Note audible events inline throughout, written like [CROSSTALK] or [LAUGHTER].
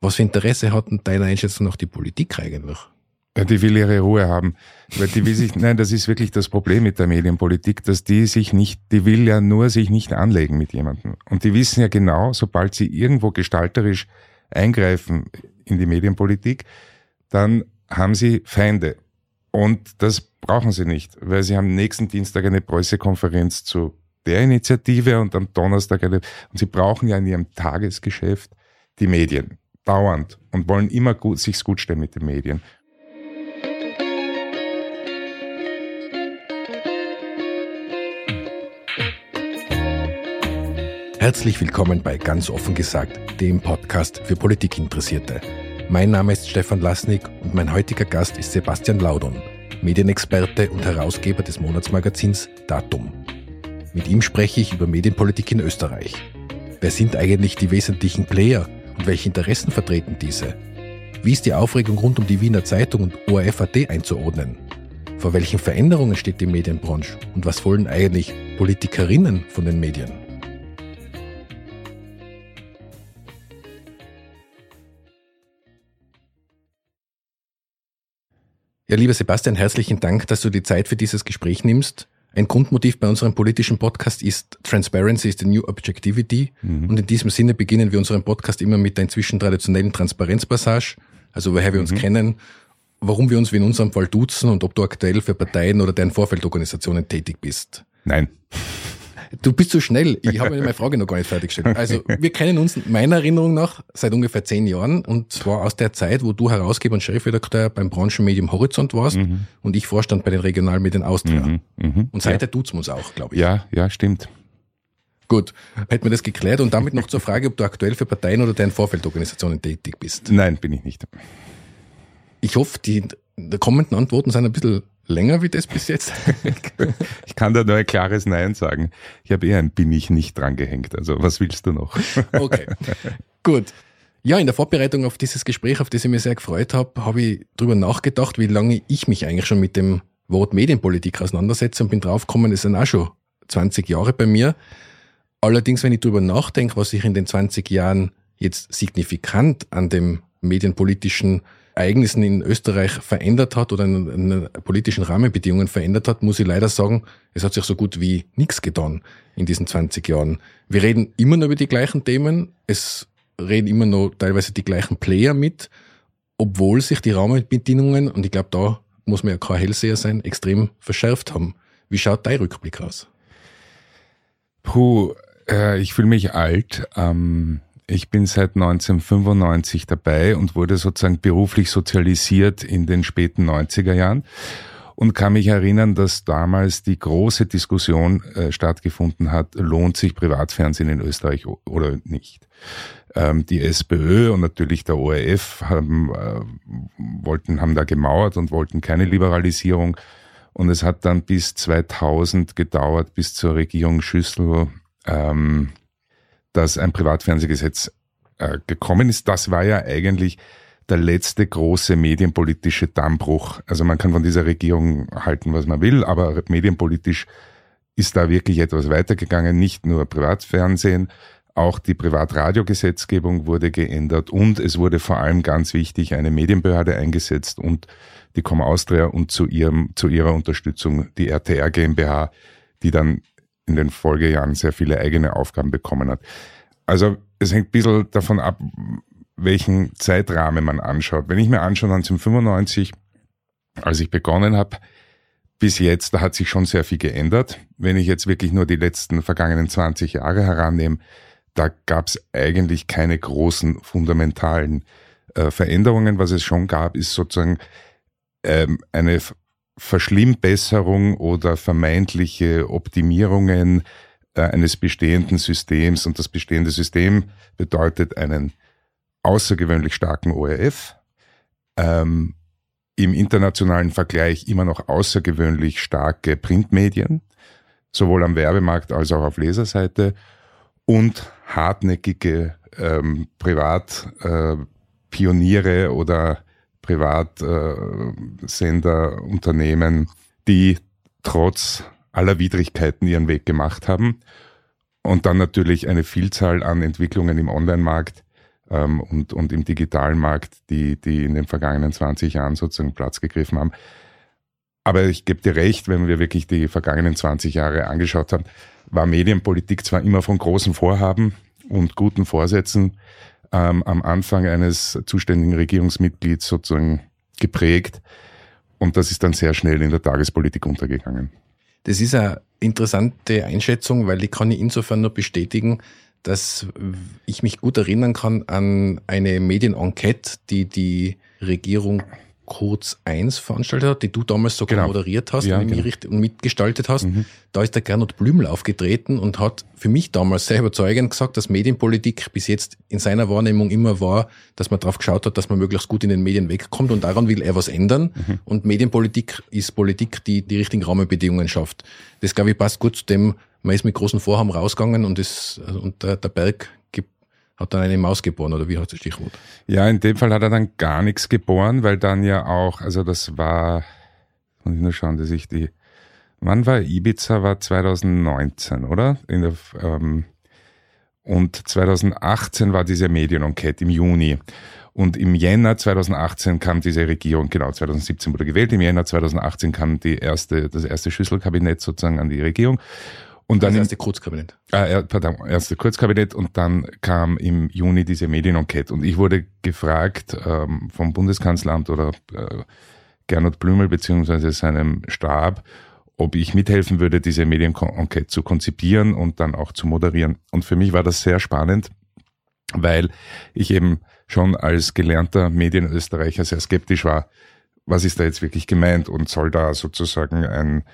Was für Interesse hat denn deiner Einschätzung nach die Politik eigentlich? Ja, die will ihre Ruhe haben. Weil die will sich, [LAUGHS] nein, das ist wirklich das Problem mit der Medienpolitik, dass die sich nicht, die will ja nur sich nicht anlegen mit jemandem. Und die wissen ja genau, sobald sie irgendwo gestalterisch eingreifen in die Medienpolitik, dann haben sie Feinde. Und das brauchen sie nicht, weil sie haben nächsten Dienstag eine Pressekonferenz zu der Initiative und am Donnerstag eine, und sie brauchen ja in ihrem Tagesgeschäft die Medien. Dauernd. Und wollen immer gut, sich's gut stellen mit den Medien. Herzlich willkommen bei Ganz offen gesagt, dem Podcast für Politikinteressierte. Mein Name ist Stefan Lasnik und mein heutiger Gast ist Sebastian Laudon, Medienexperte und Herausgeber des Monatsmagazins Datum. Mit ihm spreche ich über Medienpolitik in Österreich. Wer sind eigentlich die wesentlichen Player und welche Interessen vertreten diese? Wie ist die Aufregung rund um die Wiener Zeitung und ORF.at einzuordnen? Vor welchen Veränderungen steht die Medienbranche und was wollen eigentlich Politikerinnen von den Medien? Ja, lieber Sebastian, herzlichen Dank, dass du die Zeit für dieses Gespräch nimmst. Ein Grundmotiv bei unserem politischen Podcast ist Transparency is the new objectivity. Mhm. Und in diesem Sinne beginnen wir unseren Podcast immer mit der inzwischen traditionellen Transparenzpassage. Also woher wir uns mhm. kennen, warum wir uns wie in unserem Fall duzen und ob du aktuell für Parteien oder deren Vorfeldorganisationen tätig bist. Nein. Du bist so schnell. Ich habe meine Frage noch gar nicht fertiggestellt. Also wir kennen uns meiner Erinnerung nach seit ungefähr zehn Jahren und zwar aus der Zeit, wo du Herausgeber und Chefredakteur beim Branchenmedium Horizont warst mhm. und ich Vorstand bei den Regionalmedien Austria. Mhm. Mhm. Und seither ja. tut's uns auch, glaube ich. Ja, ja, stimmt. Gut, hätten wir das geklärt und damit noch zur Frage, ob du aktuell für Parteien oder deren Vorfeldorganisationen tätig bist. Nein, bin ich nicht. Ich hoffe, die kommenden Antworten sind ein bisschen länger wie das bis jetzt? [LAUGHS] ich kann da nur ein klares Nein sagen. Ich habe eher ein Bin ich nicht dran gehängt. Also was willst du noch? [LAUGHS] okay, gut. Ja, in der Vorbereitung auf dieses Gespräch, auf das ich mich sehr gefreut habe, habe ich drüber nachgedacht, wie lange ich mich eigentlich schon mit dem Wort Medienpolitik auseinandersetze und bin draufgekommen, es sind auch schon 20 Jahre bei mir. Allerdings, wenn ich drüber nachdenke, was sich in den 20 Jahren jetzt signifikant an dem medienpolitischen Ereignissen in Österreich verändert hat oder in, in politischen Rahmenbedingungen verändert hat, muss ich leider sagen, es hat sich so gut wie nichts getan in diesen 20 Jahren. Wir reden immer noch über die gleichen Themen, es reden immer noch teilweise die gleichen Player mit, obwohl sich die Rahmenbedingungen, und ich glaube, da muss man ja kein Hellseher sein, extrem verschärft haben. Wie schaut dein Rückblick aus? Puh, äh, ich fühle mich alt. Ähm ich bin seit 1995 dabei und wurde sozusagen beruflich sozialisiert in den späten 90er Jahren und kann mich erinnern, dass damals die große Diskussion äh, stattgefunden hat, lohnt sich Privatfernsehen in Österreich oder nicht. Ähm, die SPÖ und natürlich der ORF haben, äh, wollten, haben da gemauert und wollten keine Liberalisierung. Und es hat dann bis 2000 gedauert, bis zur Regierung Schüssel ähm, dass ein Privatfernsehgesetz äh, gekommen ist. Das war ja eigentlich der letzte große medienpolitische Dammbruch. Also man kann von dieser Regierung halten, was man will, aber medienpolitisch ist da wirklich etwas weitergegangen. Nicht nur Privatfernsehen, auch die Privatradiogesetzgebung wurde geändert und es wurde vor allem ganz wichtig eine Medienbehörde eingesetzt und die Com Austria und zu, ihrem, zu ihrer Unterstützung die RTR GmbH, die dann in den Folgejahren sehr viele eigene Aufgaben bekommen hat. Also es hängt ein bisschen davon ab, welchen Zeitrahmen man anschaut. Wenn ich mir anschaue, 1995, als ich begonnen habe, bis jetzt, da hat sich schon sehr viel geändert. Wenn ich jetzt wirklich nur die letzten vergangenen 20 Jahre herannehme, da gab es eigentlich keine großen fundamentalen äh, Veränderungen. Was es schon gab, ist sozusagen ähm, eine Verschlimmbesserung oder vermeintliche Optimierungen äh, eines bestehenden Systems. Und das bestehende System bedeutet einen außergewöhnlich starken ORF, ähm, im internationalen Vergleich immer noch außergewöhnlich starke Printmedien, sowohl am Werbemarkt als auch auf Leserseite und hartnäckige ähm, Privatpioniere äh, oder Privatsenderunternehmen, äh, die trotz aller Widrigkeiten ihren Weg gemacht haben. Und dann natürlich eine Vielzahl an Entwicklungen im Online-Markt, ähm, und, und im digitalen Markt, die, die in den vergangenen 20 Jahren sozusagen Platz gegriffen haben. Aber ich gebe dir recht, wenn wir wirklich die vergangenen 20 Jahre angeschaut haben, war Medienpolitik zwar immer von großen Vorhaben und guten Vorsätzen ähm, am Anfang eines zuständigen Regierungsmitglieds sozusagen geprägt. Und das ist dann sehr schnell in der Tagespolitik untergegangen. Das ist eine interessante Einschätzung, weil die kann ich insofern nur bestätigen, dass ich mich gut erinnern kann an eine Medienenquete, die die Regierung Kurz 1 veranstaltet hat, die du damals sogar genau. moderiert hast ja, und, genau. und, mitgestaltet hast. Mhm. Da ist der Gernot Blümel aufgetreten und hat für mich damals sehr überzeugend gesagt, dass Medienpolitik bis jetzt in seiner Wahrnehmung immer war, dass man darauf geschaut hat, dass man möglichst gut in den Medien wegkommt und daran will er was ändern. Mhm. Und Medienpolitik ist Politik, die die richtigen Rahmenbedingungen schafft. Das, glaube ich, passt gut zu dem, man ist mit großen Vorhaben rausgegangen und, das, und der, der Berg hat dann eine Maus geboren oder wie heißt das Stichwort? Ja, in dem Fall hat er dann gar nichts geboren, weil dann ja auch, also das war, muss ich nur schauen, dass ich die, wann war Ibiza? War 2019, oder? In der, ähm, und 2018 war diese Medienenquete im Juni. Und im Jänner 2018 kam diese Regierung, genau, 2017 wurde gewählt, im Jänner 2018 kam die erste, das erste Schüsselkabinett sozusagen an die Regierung. Und dann das erste Kurzkabinett. Äh, pardon, erste Kurzkabinett und dann kam im Juni diese Medienenquete. Und ich wurde gefragt ähm, vom Bundeskanzleramt oder äh, Gernot Blümel beziehungsweise seinem Stab, ob ich mithelfen würde, diese Medienenquete zu konzipieren und dann auch zu moderieren. Und für mich war das sehr spannend, weil ich eben schon als gelernter Medienösterreicher sehr skeptisch war, was ist da jetzt wirklich gemeint und soll da sozusagen ein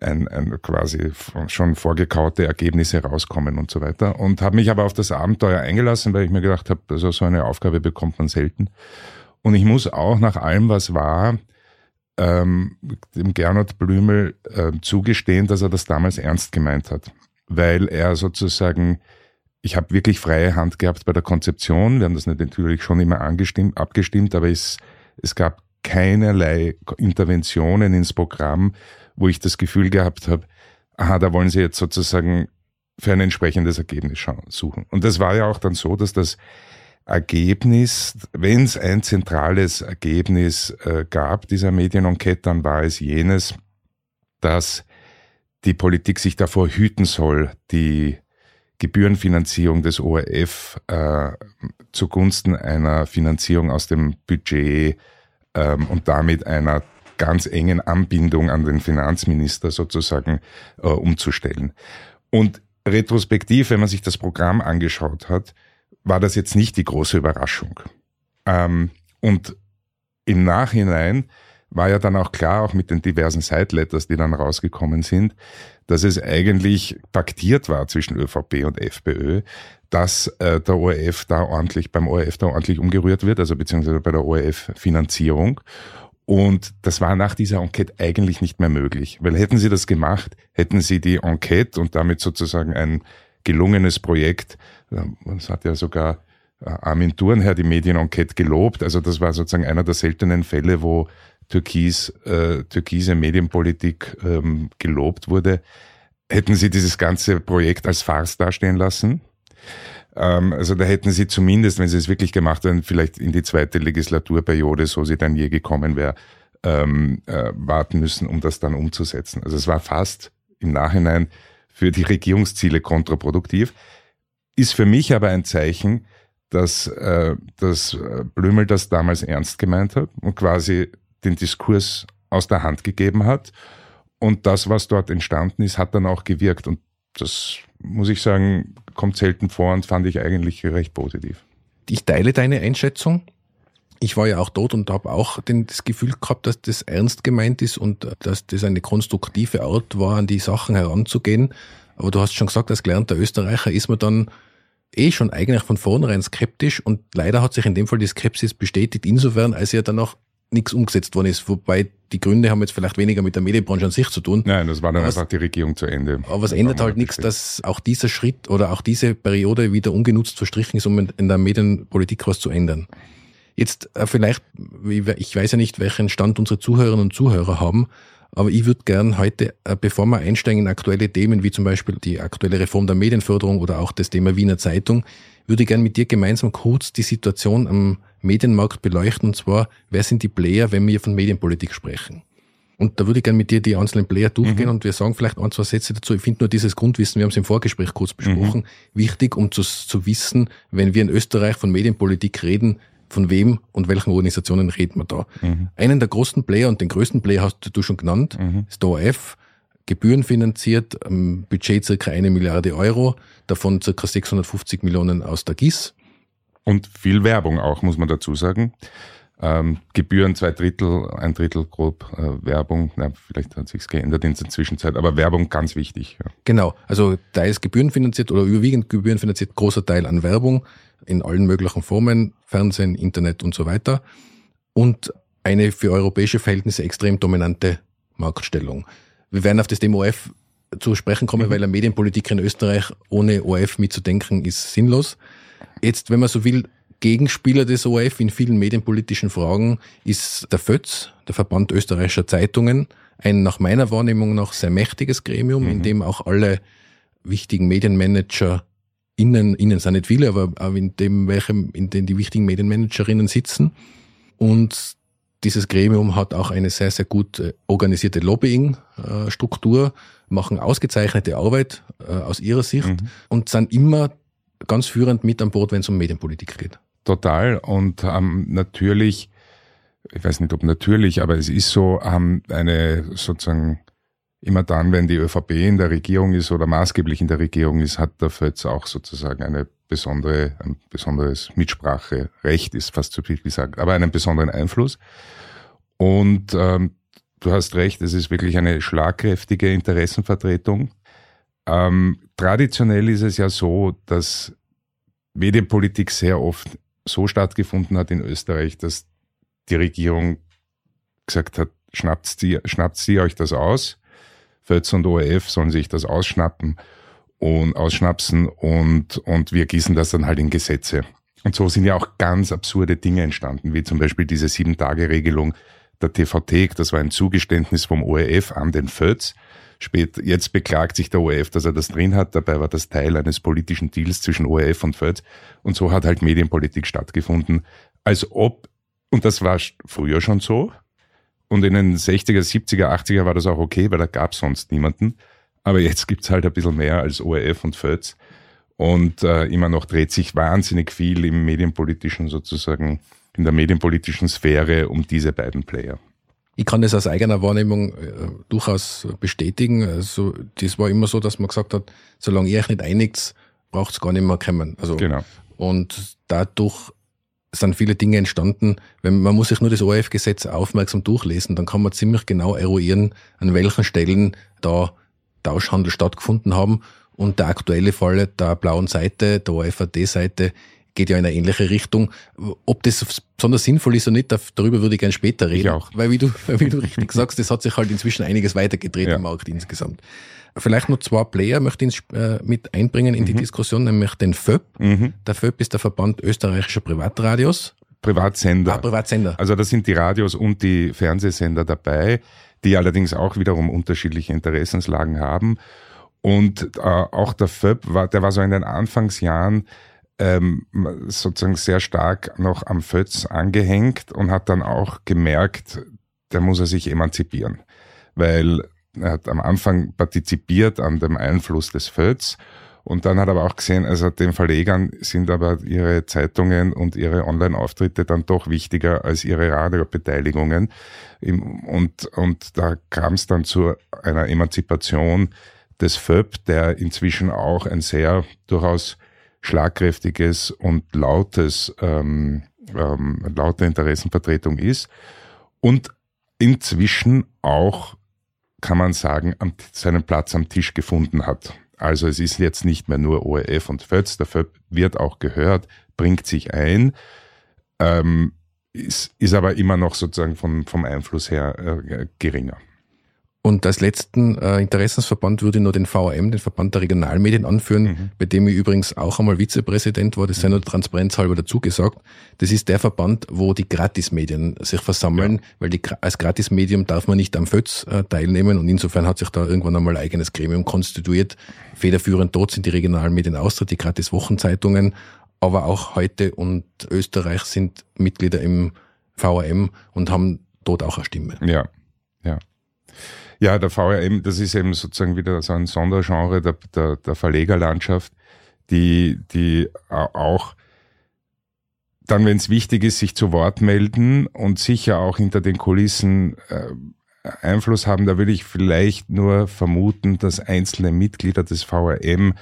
ein, ein quasi schon vorgekaute Ergebnisse rauskommen und so weiter. Und habe mich aber auf das Abenteuer eingelassen, weil ich mir gedacht habe, also so eine Aufgabe bekommt man selten. Und ich muss auch nach allem, was war, ähm, dem Gernot Blümel äh, zugestehen, dass er das damals ernst gemeint hat. Weil er sozusagen, ich habe wirklich freie Hand gehabt bei der Konzeption. Wir haben das natürlich schon immer angestimmt, abgestimmt, aber es, es gab keinerlei Interventionen ins Programm, wo ich das Gefühl gehabt habe, aha, da wollen sie jetzt sozusagen für ein entsprechendes Ergebnis suchen. Und das war ja auch dann so, dass das Ergebnis, wenn es ein zentrales Ergebnis äh, gab, dieser Medienenquete, dann war es jenes, dass die Politik sich davor hüten soll, die Gebührenfinanzierung des ORF äh, zugunsten einer Finanzierung aus dem Budget ähm, und damit einer ganz engen Anbindung an den Finanzminister sozusagen äh, umzustellen. Und retrospektiv, wenn man sich das Programm angeschaut hat, war das jetzt nicht die große Überraschung. Ähm, und im Nachhinein war ja dann auch klar, auch mit den diversen Side-Letters, die dann rausgekommen sind, dass es eigentlich paktiert war zwischen ÖVP und FPÖ, dass äh, der ORF da ordentlich, beim ORF da ordentlich umgerührt wird, also beziehungsweise bei der ORF-Finanzierung. Und das war nach dieser Enquete eigentlich nicht mehr möglich, weil hätten sie das gemacht, hätten sie die Enquete und damit sozusagen ein gelungenes Projekt, das hat ja sogar äh, Armin Thurnherr die Medienenquete gelobt, also das war sozusagen einer der seltenen Fälle, wo Türkis, äh, türkise Medienpolitik ähm, gelobt wurde, hätten sie dieses ganze Projekt als Farce dastehen lassen. Ähm, also da hätten sie zumindest, wenn sie es wirklich gemacht hätten, vielleicht in die zweite Legislaturperiode, so sie dann je gekommen wäre, ähm, äh, warten müssen, um das dann umzusetzen. Also es war fast im Nachhinein für die Regierungsziele kontraproduktiv. Ist für mich aber ein Zeichen, dass, äh, dass Blümel das damals ernst gemeint hat und quasi den Diskurs aus der Hand gegeben hat. Und das, was dort entstanden ist, hat dann auch gewirkt. Und das muss ich sagen, kommt selten vor und fand ich eigentlich recht positiv. Ich teile deine Einschätzung. Ich war ja auch dort und habe auch das Gefühl gehabt, dass das ernst gemeint ist und dass das eine konstruktive Art war, an die Sachen heranzugehen. Aber du hast schon gesagt, als gelernter Österreicher ist man dann eh schon eigentlich von vornherein skeptisch und leider hat sich in dem Fall die Skepsis bestätigt, insofern, als ja dann auch nichts umgesetzt worden ist. Wobei die Gründe haben jetzt vielleicht weniger mit der Medienbranche an sich zu tun. Nein, das war dann was, einfach die Regierung zu Ende. Aber es ändert halt nichts, dass auch dieser Schritt oder auch diese Periode wieder ungenutzt verstrichen ist, um in der Medienpolitik was zu ändern. Jetzt äh, vielleicht, ich weiß ja nicht, welchen Stand unsere Zuhörerinnen und Zuhörer haben, Aber ich würde gern heute, äh, bevor wir einsteigen in aktuelle Themen, wie zum Beispiel die aktuelle Reform der Medienförderung oder auch das Thema Wiener Zeitung, würde ich gern mit dir gemeinsam kurz die Situation am Medienmarkt beleuchten. Und zwar, wer sind die Player, wenn wir von Medienpolitik sprechen? Und da würde ich gerne mit dir die einzelnen Player durchgehen mhm. und wir sagen vielleicht ein, zwei Sätze dazu. Ich finde nur dieses Grundwissen, wir haben es im Vorgespräch kurz besprochen, mhm. wichtig, um zu, zu wissen, wenn wir in Österreich von Medienpolitik reden, von wem und welchen Organisationen reden wir da. Mhm. Einen der großen Player und den größten Player hast du schon genannt, mhm. ist der ORF, gebührenfinanziert, Budget circa eine Milliarde Euro, davon circa 650 Millionen aus der GIS. Und viel Werbung auch, muss man dazu sagen. Ähm, Gebühren zwei Drittel, ein Drittel grob äh, Werbung. Na, vielleicht hat sich's geändert in der Zwischenzeit, aber Werbung ganz wichtig. Ja. Genau, also teils gebührenfinanziert oder überwiegend gebührenfinanziert, großer Teil an Werbung in allen möglichen Formen, Fernsehen, Internet und so weiter. Und eine für europäische Verhältnisse extrem dominante Marktstellung. Wir werden auf das Thema ORF zu sprechen kommen, mhm. weil eine Medienpolitik in Österreich ohne ORF mitzudenken ist sinnlos. Jetzt, wenn man so will, Gegenspieler des ORF in vielen medienpolitischen Fragen ist der FÖTZ, der Verband österreichischer Zeitungen, ein nach meiner Wahrnehmung noch sehr mächtiges Gremium, mhm. in dem auch alle wichtigen Medienmanager innen, innen sind nicht viele, aber auch in dem, welchem, in dem die wichtigen Medienmanagerinnen sitzen. Und dieses Gremium hat auch eine sehr, sehr gut äh, organisierte Lobbying-Struktur, machen ausgezeichnete Arbeit äh, aus ihrer Sicht mhm. und sind immer ganz führend mit an Bord, wenn es um Medienpolitik geht. Total. Und ähm, natürlich, ich weiß nicht, ob natürlich, aber es ist so, haben eine sozusagen immer dann, wenn die ÖVP in der Regierung ist oder maßgeblich in der Regierung ist, hat der FÖTS auch sozusagen eine besondere, ein besonderes Mitspracherecht, ist fast zu viel gesagt, aber einen besonderen Einfluss. Und ähm, du hast recht, es ist wirklich eine schlagkräftige Interessenvertretung. Ähm, traditionell ist es ja so, dass Medienpolitik sehr oft so stattgefunden hat in Österreich, dass die Regierung gesagt hat, schnappt sie, schnappt sie euch das aus. Fötz und ORF sollen sich das ausschnappen und ausschnapsen und, und wir gießen das dann halt in Gesetze. Und so sind ja auch ganz absurde Dinge entstanden, wie zum Beispiel diese Sieben-Tage-Regelung der TVT. Das war ein Zugeständnis vom ORF an den Fötz. Spät, jetzt beklagt sich der ORF, dass er das drin hat. Dabei war das Teil eines politischen Deals zwischen ORF und Fötz. Und so hat halt Medienpolitik stattgefunden. Als ob, und das war früher schon so, und in den 60er, 70er, 80er war das auch okay, weil da gab es sonst niemanden. Aber jetzt gibt's halt ein bisschen mehr als ORF und Fötz. Und äh, immer noch dreht sich wahnsinnig viel im medienpolitischen sozusagen, in der medienpolitischen Sphäre um diese beiden Player. Ich kann das aus eigener Wahrnehmung äh, durchaus bestätigen. Also, das war immer so, dass man gesagt hat, solange ihr euch nicht einigt, braucht es gar nicht mehr kommen. Also, genau. Und dadurch sind viele Dinge entstanden. Wenn, man muss sich nur das ORF-Gesetz aufmerksam durchlesen, dann kann man ziemlich genau eruieren, an welchen Stellen da Tauschhandel stattgefunden haben. Und der aktuelle Fall der blauen Seite, der OFAD-Seite, geht ja in eine ähnliche Richtung. Ob das besonders sinnvoll ist oder nicht, darüber würde ich gerne später reden. Ich auch. Weil wie du, weil [LAUGHS] wie du richtig [LAUGHS] sagst, das hat sich halt inzwischen einiges weitergedreht ja. im Markt insgesamt. Vielleicht noch zwei Player möchte ich äh, mit einbringen in die mhm. Diskussion, nämlich den FÖP. Mhm. Der FÖP ist der Verband österreichischer Privatradios. Privatsender. Ah, Privatsender. Also da sind die Radios und die Fernsehsender dabei, die allerdings auch wiederum unterschiedliche Interessenslagen haben. Und äh, auch der FÖP war, der war so in den Anfangsjahren ähm, sozusagen sehr stark noch am Fötz angehängt und hat dann auch gemerkt, der muss er sich emanzipieren. Weil er hat am Anfang partizipiert an dem Einfluss des Fötz und dann hat er aber auch gesehen, also den Verlegern sind aber ihre Zeitungen und ihre Online-Auftritte dann doch wichtiger als ihre Radiobeteiligungen. Und, und da kam es dann zu einer Emanzipation des FÖB, der inzwischen auch ein sehr durchaus schlagkräftiges und lautes, ähm, ähm, laute Interessenvertretung ist und inzwischen auch, kann man sagen, am, seinen Platz am Tisch gefunden hat. Also es ist jetzt nicht mehr nur ORF und FÖTS, der FÖP wird auch gehört, bringt sich ein, ähm, ist, ist aber immer noch sozusagen vom, vom Einfluss her äh, geringer. Und als letzten äh, Interessensverband würde ich nur den VRM, den Verband der Regionalmedien, anführen, mhm. bei dem ich übrigens auch einmal Vizepräsident war, das sei nur transparenzhalber dazu gesagt. Das ist der Verband, wo die Gratismedien sich versammeln, ja. weil die, als Gratismedium darf man nicht am FÖTS äh, teilnehmen und insofern hat sich da irgendwann einmal ein eigenes Gremium konstituiert. Federführend dort sind die Regionalmedien Austria, die Gratis-Wochenzeitungen, aber auch heute und Österreich sind Mitglieder im VRM und haben dort auch eine Stimme. Ja, ja. Ja, der VRM, das ist eben sozusagen wieder so ein Sondergenre der, der, der Verlegerlandschaft, die, die auch dann, wenn es wichtig ist, sich zu Wort melden und sicher auch hinter den Kulissen äh, Einfluss haben. Da würde ich vielleicht nur vermuten, dass einzelne Mitglieder des VRM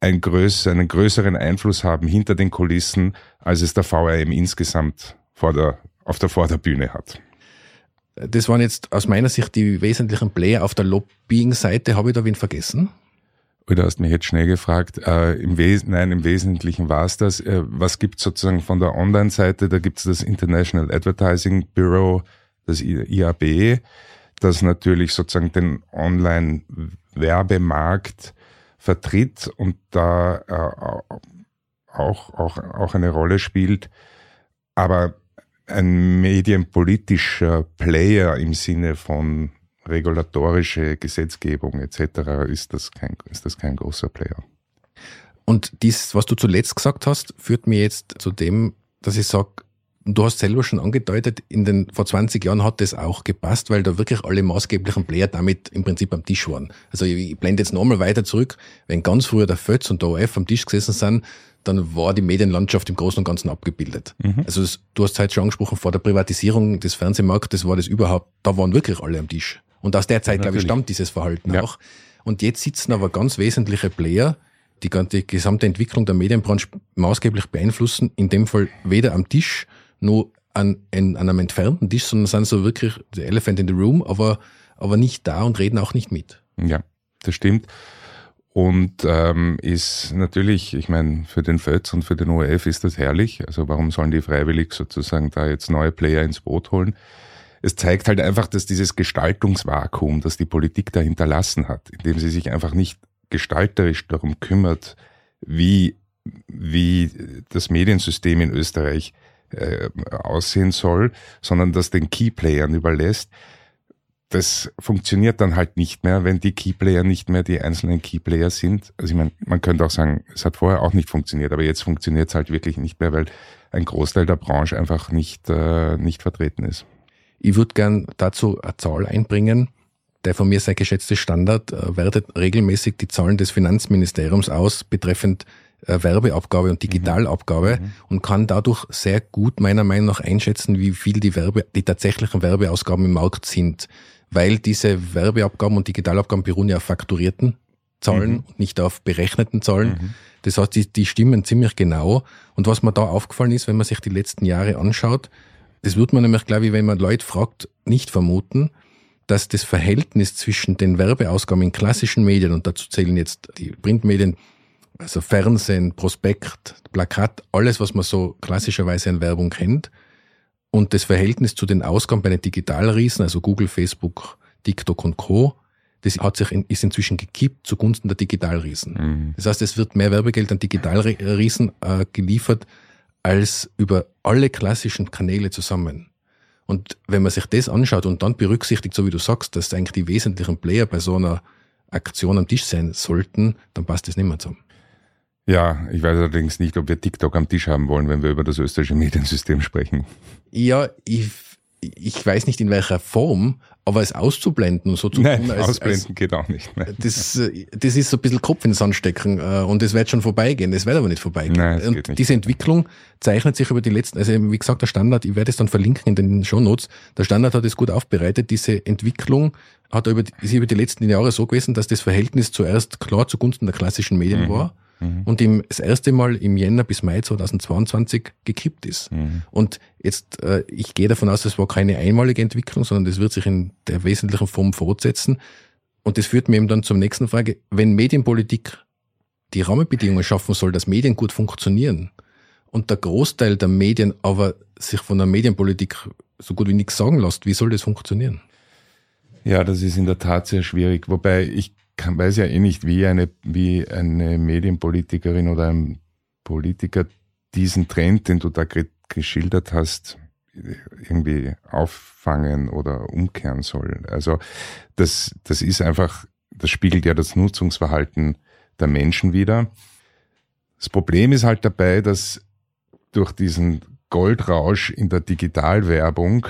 ein größ, einen größeren Einfluss haben hinter den Kulissen, als es der VRM insgesamt vor der, auf der Vorderbühne hat. Das waren jetzt aus meiner Sicht die wesentlichen Player auf der Lobbying-Seite. Habe ich da wen vergessen? Du hast mich jetzt schnell gefragt. Äh, im Nein, im Wesentlichen war es das. Äh, was gibt sozusagen von der Online-Seite? Da gibt es das International Advertising Bureau, das IAB, das natürlich sozusagen den Online-Werbemarkt vertritt und da äh, auch, auch, auch eine Rolle spielt. Aber ein medienpolitischer Player im Sinne von regulatorische Gesetzgebung etc. ist das kein, ist das kein großer Player. Und dies, was du zuletzt gesagt hast, führt mir jetzt zu dem, dass ich sage, du hast selber schon angedeutet, in den, vor 20 Jahren hat das auch gepasst, weil da wirklich alle maßgeblichen Player damit im Prinzip am Tisch waren. Also ich blende jetzt nochmal weiter zurück, wenn ganz früher der Fötz und der OF am Tisch gesessen sind, dann war die Medienlandschaft im Großen und Ganzen abgebildet. Mhm. Also das, du hast heute schon angesprochen, vor der Privatisierung des Fernsehmarktes war das überhaupt, da waren wirklich alle am Tisch. Und aus der Zeit, glaube ich, stammt dieses Verhalten ja. auch. Und jetzt sitzen aber ganz wesentliche Player, die, die gesamte Entwicklung der Medienbranche maßgeblich beeinflussen, in dem Fall weder am Tisch, nur an, an, an einem entfernten Tisch, sondern sind so wirklich the elephant in the room, aber, aber nicht da und reden auch nicht mit. Ja, das stimmt. Und ähm, ist natürlich, ich meine, für den FÖTS und für den ORF ist das herrlich. Also warum sollen die freiwillig sozusagen da jetzt neue Player ins Boot holen? Es zeigt halt einfach, dass dieses Gestaltungsvakuum, das die Politik da hinterlassen hat, indem sie sich einfach nicht gestalterisch darum kümmert, wie, wie das Mediensystem in Österreich äh, aussehen soll, sondern das den Keyplayern überlässt, das funktioniert dann halt nicht mehr, wenn die Keyplayer nicht mehr die einzelnen Keyplayer sind. Also ich meine, man könnte auch sagen, es hat vorher auch nicht funktioniert, aber jetzt funktioniert es halt wirklich nicht mehr, weil ein Großteil der Branche einfach nicht, äh, nicht vertreten ist. Ich würde gern dazu eine Zahl einbringen. Der von mir sehr geschätzte Standard äh, wertet regelmäßig die Zahlen des Finanzministeriums aus betreffend äh, Werbeabgabe und Digitalabgabe mhm. und kann dadurch sehr gut meiner Meinung nach einschätzen, wie viel die Werbe, die tatsächlichen Werbeausgaben im Markt sind weil diese Werbeabgaben und Digitalabgaben beruhen ja auf fakturierten Zahlen mhm. und nicht auf berechneten Zahlen. Mhm. Das heißt, die, die stimmen ziemlich genau. Und was mir da aufgefallen ist, wenn man sich die letzten Jahre anschaut, das wird man nämlich, glaube ich, wenn man Leute fragt, nicht vermuten, dass das Verhältnis zwischen den Werbeausgaben in klassischen Medien, und dazu zählen jetzt die Printmedien, also Fernsehen, Prospekt, Plakat, alles, was man so klassischerweise in Werbung kennt, und das Verhältnis zu den Ausgaben bei den Digitalriesen, also Google, Facebook, TikTok und Co., das hat sich in, ist inzwischen gekippt zugunsten der Digitalriesen. Mhm. Das heißt, es wird mehr Werbegeld an Digitalriesen äh, geliefert als über alle klassischen Kanäle zusammen. Und wenn man sich das anschaut und dann berücksichtigt, so wie du sagst, dass eigentlich die wesentlichen Player bei so einer Aktion am Tisch sein sollten, dann passt das nicht mehr zusammen. Ja, ich weiß allerdings nicht, ob wir TikTok am Tisch haben wollen, wenn wir über das österreichische Mediensystem sprechen. Ja, ich, ich weiß nicht in welcher Form, aber es auszublenden und so zu Nein, tun, als, ausblenden als, geht auch nicht. Nein. Das, das ist so ein bisschen Kopf ins Sand stecken äh, und es wird schon vorbeigehen. Es wird aber nicht vorbeigehen. Nein, und nicht. diese Entwicklung zeichnet sich über die letzten, also wie gesagt, der Standard, ich werde es dann verlinken in den Show Notes. Der Standard hat es gut aufbereitet. Diese Entwicklung hat über, ist über die letzten Jahre so gewesen, dass das Verhältnis zuerst klar zugunsten der klassischen Medien mhm. war mhm. und ihm das erste Mal im Jänner bis Mai 2022 gekippt ist. Mhm. Und jetzt, äh, ich gehe davon aus, das war keine einmalige Entwicklung, sondern das wird sich in der wesentlichen Form fortsetzen. Und das führt mir eben dann zur nächsten Frage. Wenn Medienpolitik die Rahmenbedingungen schaffen soll, dass Medien gut funktionieren und der Großteil der Medien aber sich von der Medienpolitik so gut wie nichts sagen lässt, wie soll das funktionieren? Ja, das ist in der Tat sehr schwierig. Wobei ich kann, weiß ja eh nicht, wie eine, wie eine Medienpolitikerin oder ein Politiker diesen Trend, den du da geschildert hast, irgendwie auffangen oder umkehren soll. Also das, das ist einfach, das spiegelt ja das Nutzungsverhalten der Menschen wieder. Das Problem ist halt dabei, dass durch diesen Goldrausch in der Digitalwerbung,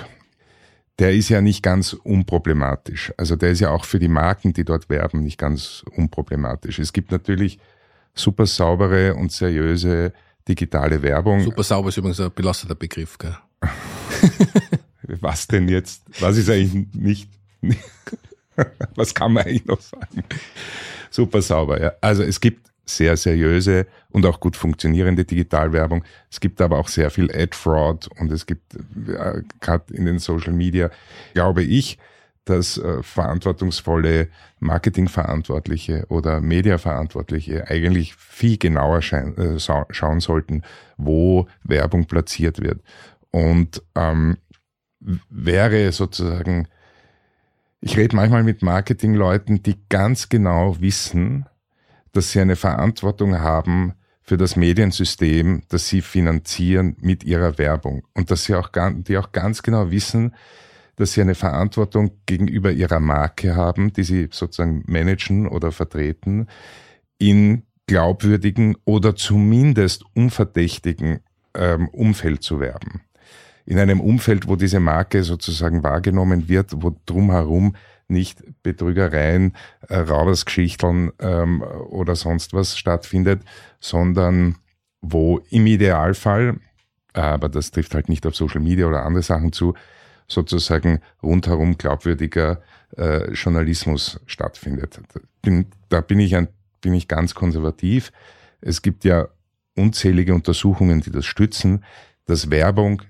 der ist ja nicht ganz unproblematisch. Also der ist ja auch für die Marken, die dort werben, nicht ganz unproblematisch. Es gibt natürlich super saubere und seriöse digitale Werbung. Super sauber ist übrigens ein belasteter Begriff, gell? [LAUGHS] Was denn jetzt? Was ist eigentlich nicht? [LAUGHS] Was kann man eigentlich noch sagen? Super sauber, ja. Also es gibt sehr seriöse und auch gut funktionierende Digitalwerbung. Es gibt aber auch sehr viel Ad-Fraud und es gibt äh, gerade in den Social Media, glaube ich, dass äh, verantwortungsvolle Marketingverantwortliche oder Mediaverantwortliche eigentlich viel genauer äh, schauen sollten, wo Werbung platziert wird. Und ähm, wäre sozusagen, ich rede manchmal mit Marketingleuten, die ganz genau wissen, dass sie eine Verantwortung haben für das Mediensystem, das sie finanzieren mit ihrer Werbung. Und dass sie auch, die auch ganz genau wissen, dass sie eine Verantwortung gegenüber ihrer Marke haben, die sie sozusagen managen oder vertreten, in glaubwürdigen oder zumindest unverdächtigen ähm, Umfeld zu werben. In einem Umfeld, wo diese Marke sozusagen wahrgenommen wird, wo drumherum nicht Betrügereien, äh, Raubersgeschichteln ähm, oder sonst was stattfindet, sondern wo im Idealfall, aber das trifft halt nicht auf Social Media oder andere Sachen zu, sozusagen rundherum glaubwürdiger äh, Journalismus stattfindet. Bin, da bin ich, ein, bin ich ganz konservativ. Es gibt ja unzählige Untersuchungen, die das stützen, dass Werbung,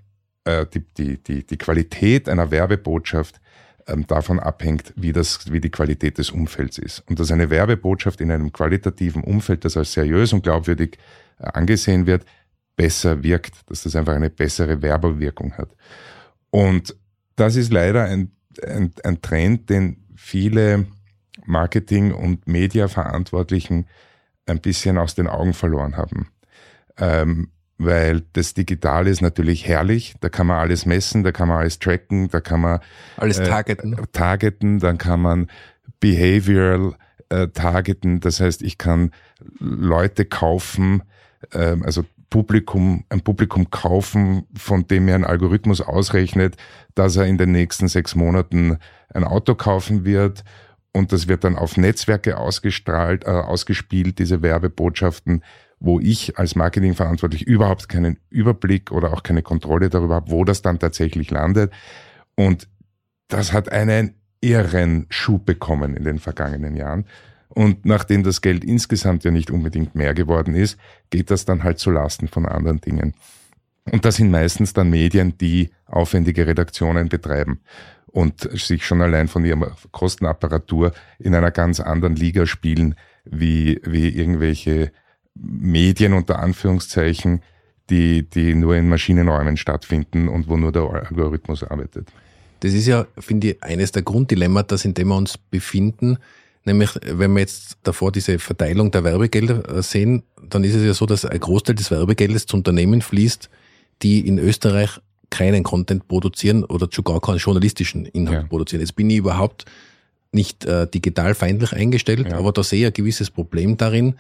äh, die, die, die, die Qualität einer Werbebotschaft ähm, davon abhängt, wie, das, wie die Qualität des Umfelds ist. Und dass eine Werbebotschaft in einem qualitativen Umfeld, das als seriös und glaubwürdig äh, angesehen wird, besser wirkt, dass das einfach eine bessere Werbewirkung hat. Und das ist leider ein, ein, ein Trend, den viele Marketing- und Mediaverantwortlichen ein bisschen aus den Augen verloren haben. Ähm, weil das Digitale ist natürlich herrlich, da kann man alles messen, da kann man alles tracken, da kann man alles äh, targeten. Äh, targeten, dann kann man behavioral äh, targeten, das heißt, ich kann Leute kaufen, äh, also Publikum, ein Publikum kaufen, von dem mir ein Algorithmus ausrechnet, dass er in den nächsten sechs Monaten ein Auto kaufen wird. Und das wird dann auf Netzwerke ausgestrahlt, äh, ausgespielt, diese Werbebotschaften, wo ich als Marketingverantwortlich überhaupt keinen Überblick oder auch keine Kontrolle darüber habe, wo das dann tatsächlich landet. Und das hat einen irren Schub bekommen in den vergangenen Jahren. Und nachdem das Geld insgesamt ja nicht unbedingt mehr geworden ist, geht das dann halt zu Lasten von anderen Dingen. Und das sind meistens dann Medien, die aufwendige Redaktionen betreiben und sich schon allein von ihrer Kostenapparatur in einer ganz anderen Liga spielen, wie, wie irgendwelche Medien unter Anführungszeichen, die, die nur in Maschinenräumen stattfinden und wo nur der Algorithmus arbeitet. Das ist ja, finde ich, eines der Grunddilemmata, in dem wir uns befinden, Nämlich, wenn wir jetzt davor diese Verteilung der Werbegelder äh, sehen, dann ist es ja so, dass ein Großteil des Werbegeldes zu Unternehmen fließt, die in Österreich keinen Content produzieren oder schon gar keinen journalistischen Inhalt ja. produzieren. Jetzt bin ich überhaupt nicht äh, digital feindlich eingestellt, ja. aber da sehe ich ein gewisses Problem darin,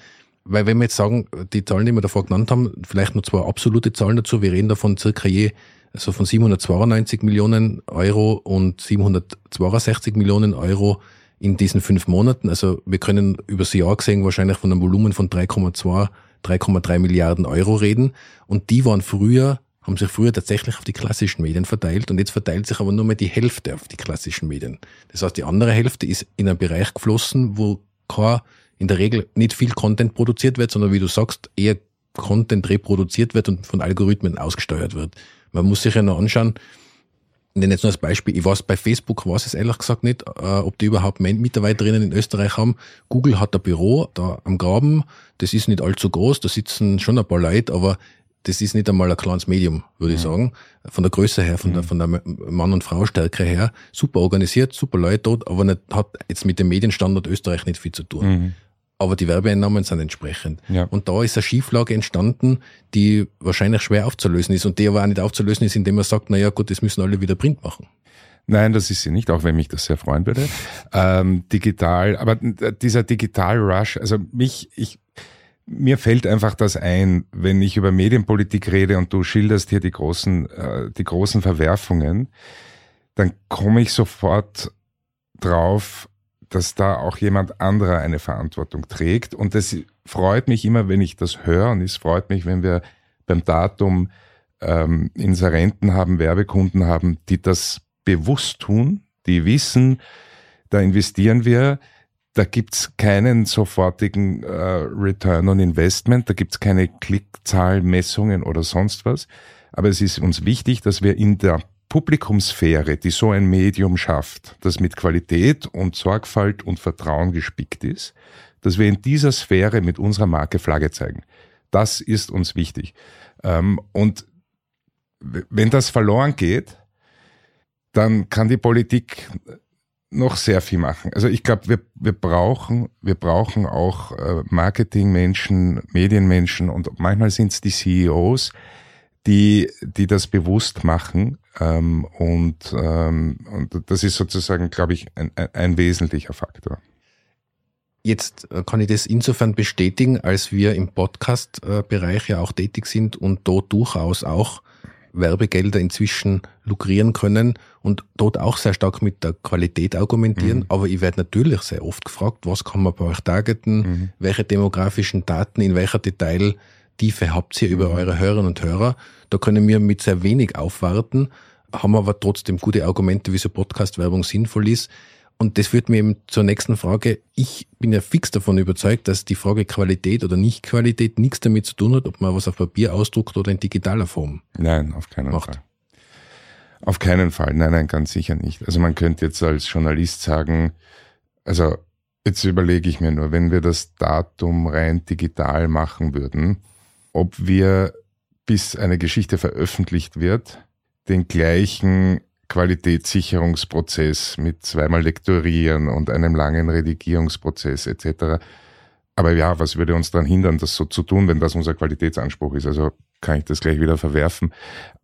weil wenn wir jetzt sagen, die Zahlen, die wir davor genannt haben, vielleicht noch zwei absolute Zahlen dazu, wir reden davon circa je also von 792 Millionen Euro und 762 Millionen Euro in diesen fünf Monaten. Also wir können übers Jahr gesehen wahrscheinlich von einem Volumen von 3,2, 3,3 Milliarden Euro reden. Und die waren früher, haben sich früher tatsächlich auf die klassischen Medien verteilt und jetzt verteilt sich aber nur mehr die Hälfte auf die klassischen Medien. Das heißt, die andere Hälfte ist in einen Bereich geflossen, wo kein, in der Regel nicht viel Content produziert wird, sondern wie du sagst, eher Content reproduziert wird und von Algorithmen ausgesteuert wird. Man muss sich ja noch anschauen, ich nenne jetzt nur als Beispiel, ich weiß bei Facebook, weiß es ehrlich gesagt nicht, äh, ob die überhaupt Mitarbeiterinnen in Österreich haben. Google hat ein Büro da am Graben, das ist nicht allzu groß, da sitzen schon ein paar Leute, aber das ist nicht einmal ein kleines Medium, würde ich sagen. Von der Größe her, von der, von der Mann- und Frau-Stärke her. Super organisiert, super Leute dort, aber nicht, hat jetzt mit dem Medienstandard Österreich nicht viel zu tun. Mhm. Aber die Werbeeinnahmen sind entsprechend. Ja. Und da ist eine Schieflage entstanden, die wahrscheinlich schwer aufzulösen ist und die aber auch nicht aufzulösen ist, indem man sagt, na ja, gut, das müssen alle wieder Print machen. Nein, das ist sie nicht, auch wenn mich das sehr freuen würde. Ähm, digital, aber dieser Digital-Rush, also mich, ich, mir fällt einfach das ein, wenn ich über Medienpolitik rede und du schilderst hier die großen, äh, die großen Verwerfungen, dann komme ich sofort drauf, dass da auch jemand anderer eine Verantwortung trägt. Und das freut mich immer, wenn ich das höre. Und es freut mich, wenn wir beim Datum ähm, Inserenten haben, Werbekunden haben, die das bewusst tun, die wissen, da investieren wir, da gibt's keinen sofortigen äh, Return on Investment, da gibt's keine Klickzahlmessungen oder sonst was. Aber es ist uns wichtig, dass wir in der Publikumsphäre, die so ein Medium schafft, das mit Qualität und Sorgfalt und Vertrauen gespickt ist, dass wir in dieser Sphäre mit unserer Marke Flagge zeigen. Das ist uns wichtig. Ähm, und wenn das verloren geht, dann kann die Politik noch sehr viel machen. Also ich glaube, wir, wir brauchen, wir brauchen auch äh, Marketingmenschen, Medienmenschen und manchmal sind es die CEOs, die, die das bewusst machen. Ähm, und, ähm, und das ist sozusagen, glaube ich, ein, ein wesentlicher Faktor. Jetzt äh, kann ich das insofern bestätigen, als wir im Podcast-Bereich ja auch tätig sind und dort durchaus auch Werbegelder inzwischen lukrieren können und dort auch sehr stark mit der Qualität argumentieren. Mhm. Aber ich werde natürlich sehr oft gefragt, was kann man bei euch targeten, mhm. welche demografischen Daten, in welcher Detailtiefe habt ihr über eure Hörerinnen und Hörer. Da können wir mit sehr wenig aufwarten, haben aber trotzdem gute Argumente, wieso Podcast-Werbung sinnvoll ist. Und das führt mir eben zur nächsten Frage. Ich bin ja fix davon überzeugt, dass die Frage Qualität oder Nicht-Qualität nichts damit zu tun hat, ob man was auf Papier ausdruckt oder in digitaler Form. Nein, auf keinen macht. Fall. Auf keinen Fall. Nein, nein, ganz sicher nicht. Also man könnte jetzt als Journalist sagen, also jetzt überlege ich mir nur, wenn wir das Datum rein digital machen würden, ob wir, bis eine Geschichte veröffentlicht wird, den gleichen Qualitätssicherungsprozess mit zweimal Lektorieren und einem langen Redigierungsprozess etc. Aber ja, was würde uns daran hindern, das so zu tun, wenn das unser Qualitätsanspruch ist? Also kann ich das gleich wieder verwerfen.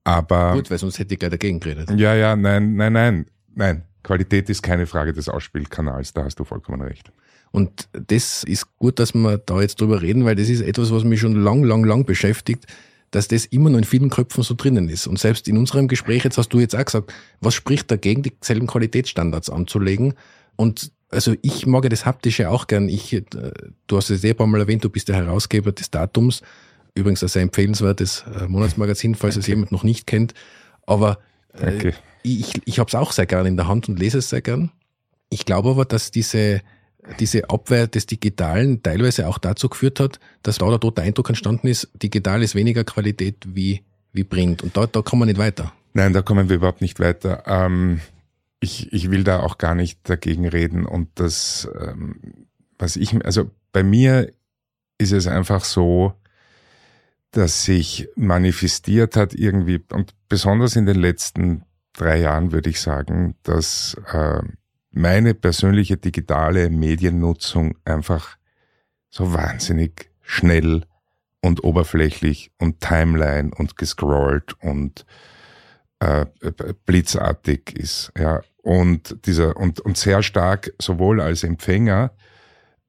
Aber gut, weil sonst hätte ich gleich dagegen geredet. Ja, ja, nein, nein, nein, nein. Qualität ist keine Frage des Ausspielkanals. Da hast du vollkommen recht. Und das ist gut, dass wir da jetzt drüber reden, weil das ist etwas, was mich schon lang, lang, lang beschäftigt dass das immer noch in vielen Köpfen so drinnen ist. Und selbst in unserem Gespräch, jetzt hast du jetzt auch gesagt, was spricht dagegen, dieselben Qualitätsstandards anzulegen? Und also ich mag ja das Haptische auch gern. Ich, äh, du hast es eh ein paar Mal erwähnt, du bist der Herausgeber des Datums. Übrigens ein sehr empfehlenswertes äh, Monatsmagazin, falls es jemand noch nicht kennt. Aber äh, ich, ich habe es auch sehr gern in der Hand und lese es sehr gern. Ich glaube aber, dass diese diese Abwehr des Digitalen teilweise auch dazu geführt hat, dass da der Eindruck entstanden ist, digital ist weniger Qualität wie, wie Print. Und da, da kommen wir nicht weiter. Nein, da kommen wir überhaupt nicht weiter. Ähm, ich, ich will da auch gar nicht dagegen reden. Und das, ähm, was ich, also bei mir ist es einfach so, dass sich manifestiert hat irgendwie, und besonders in den letzten drei Jahren würde ich sagen, dass äh, meine persönliche digitale Mediennutzung einfach so wahnsinnig schnell und oberflächlich und Timeline und gescrollt und äh, blitzartig ist, ja. Und dieser, und, und sehr stark sowohl als Empfänger,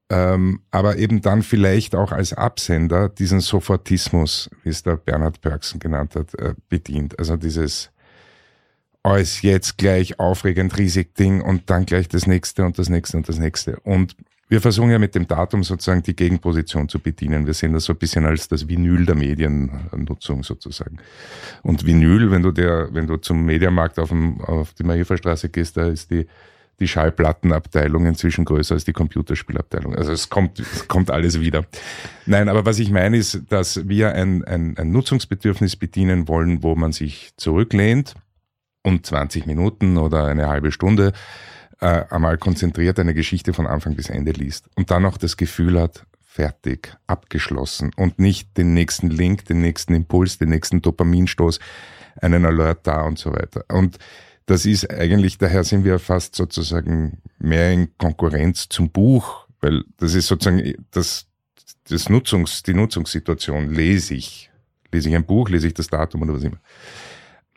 ähm, aber eben dann vielleicht auch als Absender diesen Sofortismus, wie es der Bernhard Pörksen genannt hat, äh, bedient. Also dieses als jetzt gleich aufregend riesig Ding und dann gleich das nächste und das nächste und das nächste. Und wir versuchen ja mit dem Datum sozusagen die Gegenposition zu bedienen. Wir sehen das so ein bisschen als das Vinyl der Mediennutzung sozusagen. Und Vinyl, wenn du der, wenn du zum Mediamarkt auf, dem, auf die Mariferstraße gehst, da ist die, die Schallplattenabteilung inzwischen größer als die Computerspielabteilung. Also es kommt, es kommt alles wieder. Nein, aber was ich meine ist, dass wir ein, ein, ein Nutzungsbedürfnis bedienen wollen, wo man sich zurücklehnt und 20 Minuten oder eine halbe Stunde äh, einmal konzentriert eine Geschichte von Anfang bis Ende liest und dann auch das Gefühl hat, fertig, abgeschlossen und nicht den nächsten Link, den nächsten Impuls, den nächsten Dopaminstoß, einen Alert da und so weiter. Und das ist eigentlich, daher sind wir fast sozusagen mehr in Konkurrenz zum Buch, weil das ist sozusagen das, das Nutzungs, die Nutzungssituation lese ich. Lese ich ein Buch, lese ich das Datum oder was immer.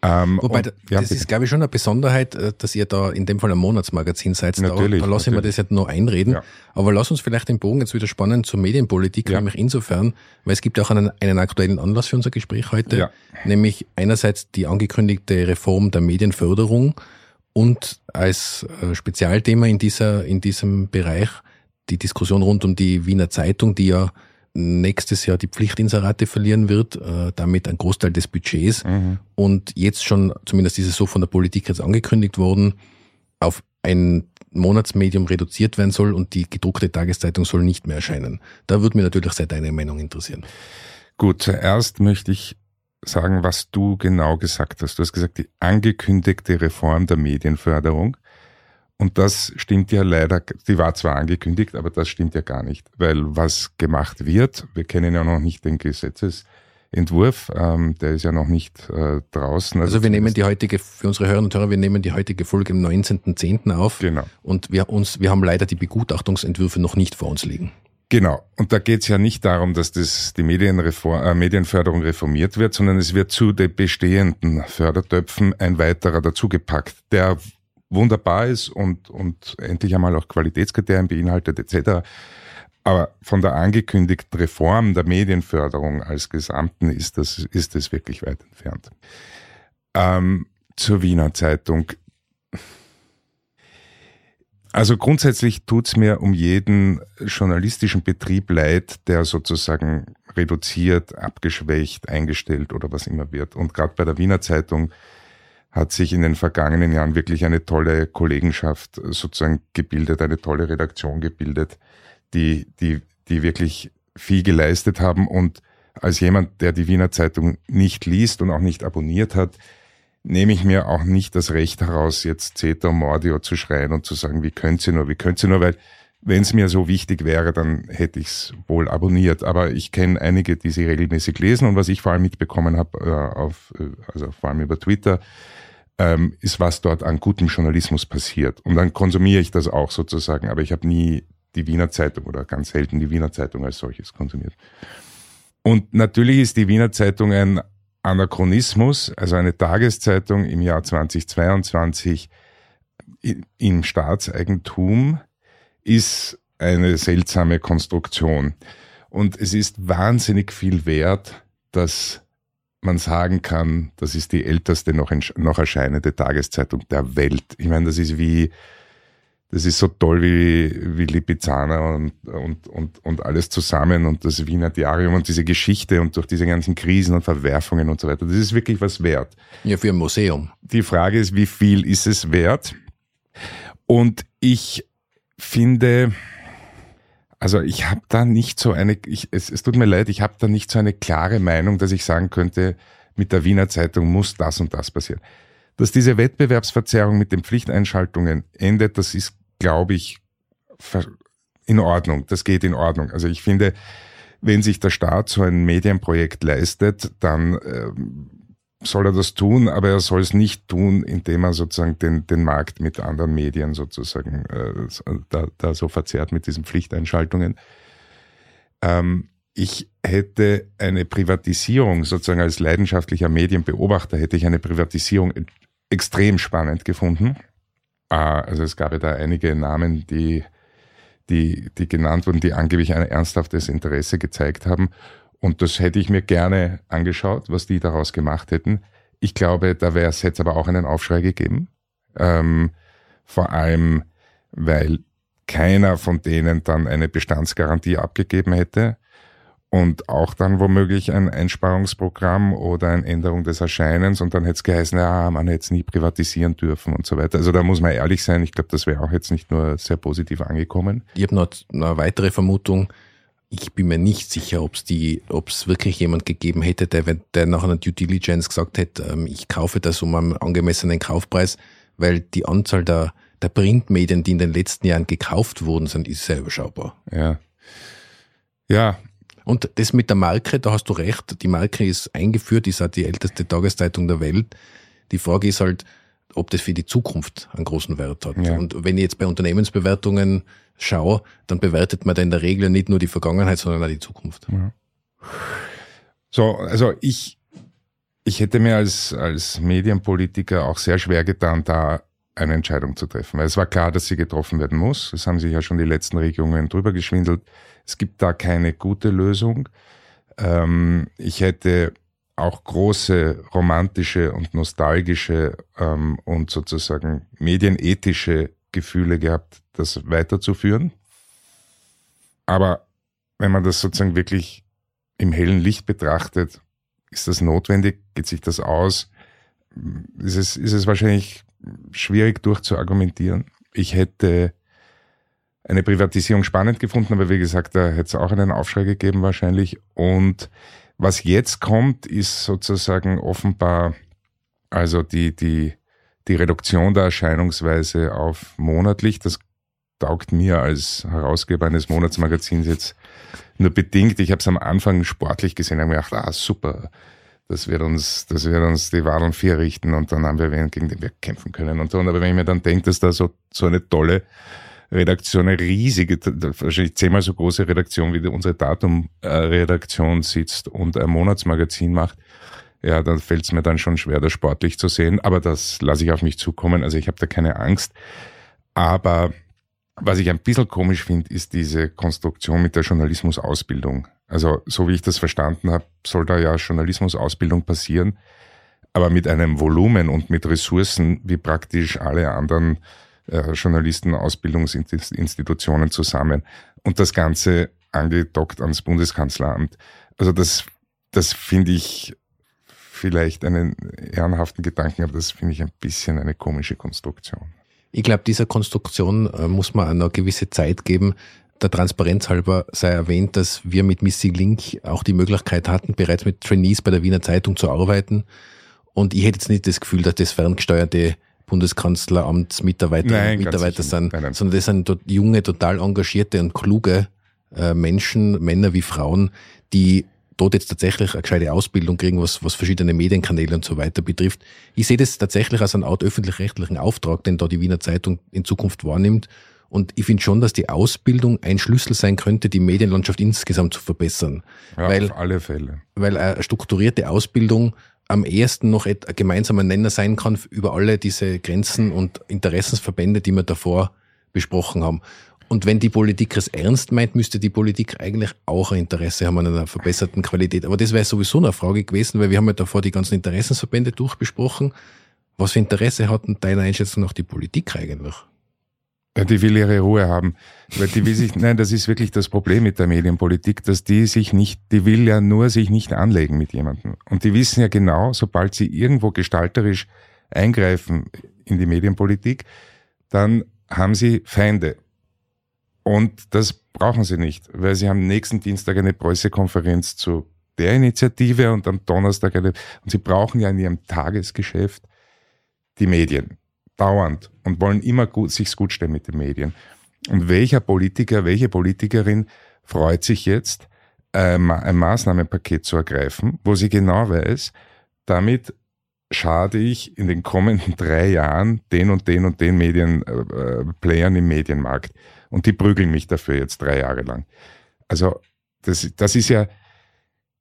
Ähm, Wobei, und, ja, das bitte. ist, glaube ich, schon eine Besonderheit, äh, dass ihr da in dem Fall ein Monatsmagazin seid. Natürlich, da, da lasse ich mir das jetzt nur einreden. Ja. Aber lass uns vielleicht den Bogen jetzt wieder spannen zur Medienpolitik, ja. nämlich insofern, weil es gibt auch einen, einen aktuellen Anlass für unser Gespräch heute, ja. nämlich einerseits die angekündigte Reform der Medienförderung und als äh, Spezialthema in dieser, in diesem Bereich die Diskussion rund um die Wiener Zeitung, die ja nächstes Jahr die Pflichtinserate verlieren wird, äh, damit ein Großteil des Budgets. Mhm. Und jetzt schon, zumindest ist es so von der Politik jetzt angekündigt worden, auf ein Monatsmedium reduziert werden soll und die gedruckte Tageszeitung soll nicht mehr erscheinen. Da würde mich natürlich sehr deine Meinung interessieren. Gut, zuerst möchte ich sagen, was du genau gesagt hast. Du hast gesagt, die angekündigte Reform der Medienförderung. Und das stimmt ja leider, die war zwar angekündigt, aber das stimmt ja gar nicht, weil was gemacht wird, wir kennen ja noch nicht den Gesetzesentwurf, ähm, der ist ja noch nicht äh, draußen. Also, also wir nehmen die heutige, für unsere Hörerinnen und Hörer, wir nehmen die heutige Folge am 19.10. auf. Genau. Und wir, uns, wir haben leider die Begutachtungsentwürfe noch nicht vor uns liegen. Genau. Und da geht es ja nicht darum, dass das, die Medienreform, äh, Medienförderung reformiert wird, sondern es wird zu den bestehenden Fördertöpfen ein weiterer dazugepackt, der wunderbar ist und, und endlich einmal auch Qualitätskriterien beinhaltet etc. Aber von der angekündigten Reform der Medienförderung als Gesamten ist das, ist das wirklich weit entfernt. Ähm, zur Wiener Zeitung. Also grundsätzlich tut's mir um jeden journalistischen Betrieb leid, der sozusagen reduziert, abgeschwächt, eingestellt oder was immer wird. Und gerade bei der Wiener Zeitung hat sich in den vergangenen Jahren wirklich eine tolle Kollegenschaft sozusagen gebildet, eine tolle Redaktion gebildet, die, die, die wirklich viel geleistet haben. Und als jemand, der die Wiener Zeitung nicht liest und auch nicht abonniert hat, nehme ich mir auch nicht das Recht heraus, jetzt Zeta Mordio zu schreien und zu sagen, wie könnt ihr nur, wie könnt ihr nur, weil wenn es mir so wichtig wäre, dann hätte ich es wohl abonniert. Aber ich kenne einige, die sie regelmäßig lesen und was ich vor allem mitbekommen habe, äh, auf, äh, also vor allem über Twitter, ähm, ist, was dort an gutem Journalismus passiert. Und dann konsumiere ich das auch sozusagen, aber ich habe nie die Wiener Zeitung oder ganz selten die Wiener Zeitung als solches konsumiert. Und natürlich ist die Wiener Zeitung ein Anachronismus, also eine Tageszeitung im Jahr 2022 im Staatseigentum ist eine seltsame Konstruktion. Und es ist wahnsinnig viel wert, dass man sagen kann, das ist die älteste noch, noch erscheinende Tageszeitung der Welt. Ich meine, das ist wie, das ist so toll wie, wie Lipizzaner und, und, und, und alles zusammen und das Wiener Diarium und diese Geschichte und durch diese ganzen Krisen und Verwerfungen und so weiter. Das ist wirklich was wert. Ja, für ein Museum. Die Frage ist, wie viel ist es wert? Und ich finde, also ich habe da nicht so eine, ich, es, es tut mir leid, ich habe da nicht so eine klare Meinung, dass ich sagen könnte, mit der Wiener Zeitung muss das und das passieren. Dass diese Wettbewerbsverzerrung mit den Pflichteinschaltungen endet, das ist, glaube ich, in Ordnung. Das geht in Ordnung. Also ich finde, wenn sich der Staat so ein Medienprojekt leistet, dann ähm, soll er das tun, aber er soll es nicht tun, indem er sozusagen den, den Markt mit anderen Medien sozusagen äh, da, da so verzerrt mit diesen Pflichteinschaltungen. Ähm, ich hätte eine Privatisierung, sozusagen als leidenschaftlicher Medienbeobachter, hätte ich eine Privatisierung extrem spannend gefunden. Äh, also es gab ja da einige Namen, die, die, die genannt wurden, die angeblich ein ernsthaftes Interesse gezeigt haben. Und das hätte ich mir gerne angeschaut, was die daraus gemacht hätten. Ich glaube, da wäre es jetzt aber auch einen Aufschrei gegeben. Ähm, vor allem, weil keiner von denen dann eine Bestandsgarantie abgegeben hätte und auch dann womöglich ein Einsparungsprogramm oder eine Änderung des Erscheinens und dann hätte es geheißen, ja, man hätte es nie privatisieren dürfen und so weiter. Also da muss man ehrlich sein, ich glaube, das wäre auch jetzt nicht nur sehr positiv angekommen. Ich habe noch eine weitere Vermutung, ich bin mir nicht sicher, ob es die, ob es wirklich jemand gegeben hätte, der, der nach einer Due Diligence gesagt hätte, ähm, ich kaufe das um einen angemessenen Kaufpreis, weil die Anzahl der, der Printmedien, die in den letzten Jahren gekauft wurden, sind, ist sehr überschaubar. Ja. Ja. Und das mit der Marke, da hast du recht, die Marke ist eingeführt, ist auch die älteste Tageszeitung der Welt. Die Frage ist halt, ob das für die Zukunft einen großen Wert hat. Ja. Und wenn ich jetzt bei Unternehmensbewertungen schaue, dann bewertet man da in der Regel nicht nur die Vergangenheit, sondern auch die Zukunft. Ja. So, also ich, ich hätte mir als, als Medienpolitiker auch sehr schwer getan, da eine Entscheidung zu treffen. Weil es war klar, dass sie getroffen werden muss. Es haben sich ja schon die letzten Regierungen drüber geschwindelt. Es gibt da keine gute Lösung. Ähm, ich hätte auch große romantische und nostalgische ähm, und sozusagen medienethische Gefühle gehabt, das weiterzuführen. Aber wenn man das sozusagen wirklich im hellen Licht betrachtet, ist das notwendig? Geht sich das aus? Ist es, ist es wahrscheinlich schwierig durchzuargumentieren. Ich hätte eine Privatisierung spannend gefunden, aber wie gesagt, da hätte es auch einen Aufschrei gegeben wahrscheinlich. Und was jetzt kommt, ist sozusagen offenbar also die, die, die Reduktion der Erscheinungsweise auf monatlich. Das taugt mir als Herausgeber eines Monatsmagazins jetzt nur bedingt. Ich habe es am Anfang sportlich gesehen, habe mir gedacht, ah super, das wird uns, das wird uns die Wadeln vier richten und dann haben wir wen, gegen den wir kämpfen können und so. Aber wenn ich mir dann denke, dass da so, so eine tolle Redaktion, eine riesige, wahrscheinlich zehnmal so große Redaktion wie unsere Datum-Redaktion sitzt und ein Monatsmagazin macht, ja, dann fällt es mir dann schon schwer, das sportlich zu sehen. Aber das lasse ich auf mich zukommen. Also ich habe da keine Angst. Aber was ich ein bisschen komisch finde, ist diese Konstruktion mit der Journalismusausbildung. Also so wie ich das verstanden habe, soll da ja Journalismusausbildung passieren, aber mit einem Volumen und mit Ressourcen wie praktisch alle anderen äh, Journalistenausbildungsinstitutionen zusammen und das Ganze angedockt ans Bundeskanzleramt. Also das, das finde ich vielleicht einen ehrenhaften Gedanken, aber das finde ich ein bisschen eine komische Konstruktion. Ich glaube, dieser Konstruktion äh, muss man eine gewisse Zeit geben. Der Transparenz halber sei erwähnt, dass wir mit Missing Link auch die Möglichkeit hatten, bereits mit Trainees bei der Wiener Zeitung zu arbeiten. Und ich hätte jetzt nicht das Gefühl, dass das ferngesteuerte Bundeskanzleramtsmitarbeiter nein, Mitarbeiter sind, nein, nein. sondern das sind junge, total engagierte und kluge äh, Menschen, Männer wie Frauen, die dort jetzt tatsächlich eine gescheite Ausbildung kriegen, was, was verschiedene Medienkanäle und so weiter betrifft. Ich sehe das tatsächlich als einen Art öffentlich-rechtlichen Auftrag, den da die Wiener Zeitung in Zukunft wahrnimmt. Und ich finde schon, dass die Ausbildung ein Schlüssel sein könnte, die Medienlandschaft insgesamt zu verbessern. Ja, weil, auf alle Fälle. Weil eine strukturierte Ausbildung am ehesten noch ein gemeinsamer Nenner sein kann über alle diese Grenzen und Interessensverbände, die wir davor besprochen haben. Und wenn die Politik es ernst meint, müsste die Politik eigentlich auch ein Interesse haben an einer verbesserten Qualität. Aber das wäre sowieso eine Frage gewesen, weil wir haben ja davor die ganzen Interessensverbände durchbesprochen. Was für Interesse hat denn deiner Einschätzung nach die Politik eigentlich? Ja, die will ihre Ruhe haben. Weil die will sich, [LAUGHS] nein, das ist wirklich das Problem mit der Medienpolitik, dass die sich nicht, die will ja nur sich nicht anlegen mit jemandem. Und die wissen ja genau, sobald sie irgendwo gestalterisch eingreifen in die Medienpolitik, dann haben sie Feinde. Und das brauchen sie nicht, weil sie haben nächsten Dienstag eine Pressekonferenz zu der Initiative und am Donnerstag eine, und sie brauchen ja in ihrem Tagesgeschäft die Medien. Dauernd. Und wollen immer gut, sich's gut stellen mit den Medien. Und welcher Politiker, welche Politikerin freut sich jetzt, ein Maßnahmenpaket zu ergreifen, wo sie genau weiß, damit schade ich in den kommenden [LAUGHS] drei Jahren den und den und den Medienplayern äh, im Medienmarkt. Und die prügeln mich dafür jetzt drei Jahre lang. Also das, das ist ja,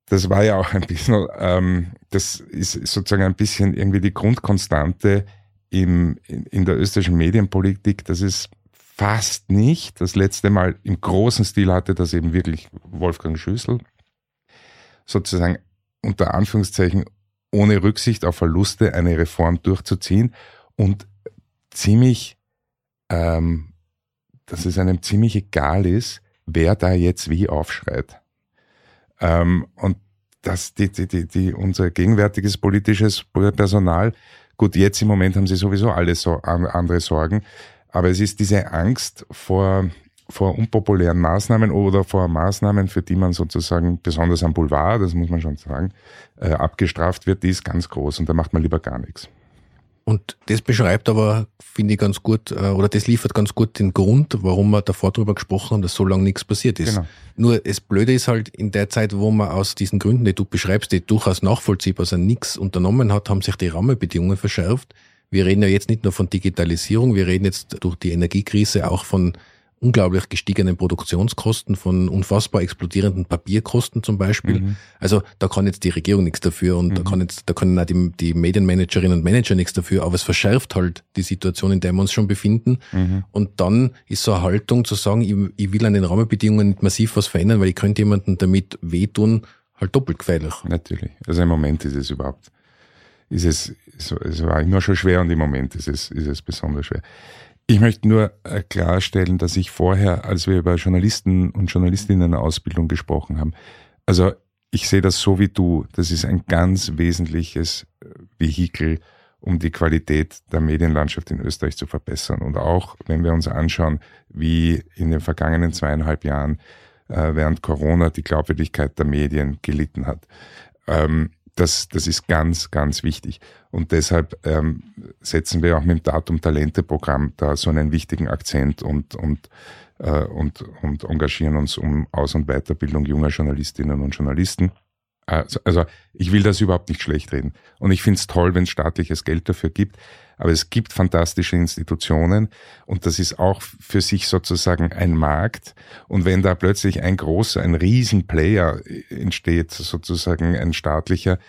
das war ja auch ein bisschen, ähm, das ist sozusagen ein bisschen irgendwie die Grundkonstante im, in, in der österreichischen Medienpolitik, dass es fast nicht, das letzte Mal im großen Stil hatte das eben wirklich Wolfgang Schüssel, sozusagen unter Anführungszeichen ohne Rücksicht auf Verluste eine Reform durchzuziehen und ziemlich ähm, dass es einem ziemlich egal ist, wer da jetzt wie aufschreit. Ähm, und dass die, die, die, die, unser gegenwärtiges politisches Personal, gut, jetzt im Moment haben sie sowieso alle so andere Sorgen, aber es ist diese Angst vor, vor unpopulären Maßnahmen oder vor Maßnahmen, für die man sozusagen besonders am Boulevard, das muss man schon sagen, äh, abgestraft wird, die ist ganz groß und da macht man lieber gar nichts. Und das beschreibt aber, finde ich, ganz gut, äh, oder das liefert ganz gut den Grund, warum wir davor darüber gesprochen haben, dass so lange nichts passiert ist. Genau. Nur das Blöde ist halt, in der Zeit, wo man aus diesen Gründen, die du beschreibst, die durchaus nachvollziehbar sind, nichts unternommen hat, haben sich die Rahmenbedingungen verschärft. Wir reden ja jetzt nicht nur von Digitalisierung, wir reden jetzt durch die Energiekrise auch von unglaublich gestiegenen Produktionskosten, von unfassbar explodierenden Papierkosten zum Beispiel. Mhm. Also da kann jetzt die Regierung nichts dafür und mhm. da kann jetzt, da können auch die, die Medienmanagerinnen und Manager nichts dafür, aber es verschärft halt die Situation, in der wir uns schon befinden. Mhm. Und dann ist so eine Haltung zu sagen, ich, ich will an den Rahmenbedingungen nicht massiv was verändern, weil ich könnte jemanden damit wehtun, halt doppelt gefährlich. Natürlich. Also im Moment ist es überhaupt, ist es, es war immer schon schwer und im Moment ist es, ist es besonders schwer. Ich möchte nur äh, klarstellen, dass ich vorher, als wir über Journalisten und Journalistinnen Ausbildung gesprochen haben, also ich sehe das so wie du. Das ist ein ganz wesentliches äh, Vehikel, um die Qualität der Medienlandschaft in Österreich zu verbessern. Und auch wenn wir uns anschauen, wie in den vergangenen zweieinhalb Jahren äh, während Corona die Glaubwürdigkeit der Medien gelitten hat. Ähm, das, das ist ganz, ganz wichtig. Und deshalb ähm, setzen wir auch mit dem Datum-Talente-Programm da so einen wichtigen Akzent und, und, äh, und, und engagieren uns um Aus- und Weiterbildung junger Journalistinnen und Journalisten. Also, also ich will das überhaupt nicht schlecht reden. Und ich finde es toll, wenn es staatliches Geld dafür gibt. Aber es gibt fantastische Institutionen und das ist auch für sich sozusagen ein Markt. Und wenn da plötzlich ein großer, ein Riesenplayer entsteht, sozusagen ein staatlicher,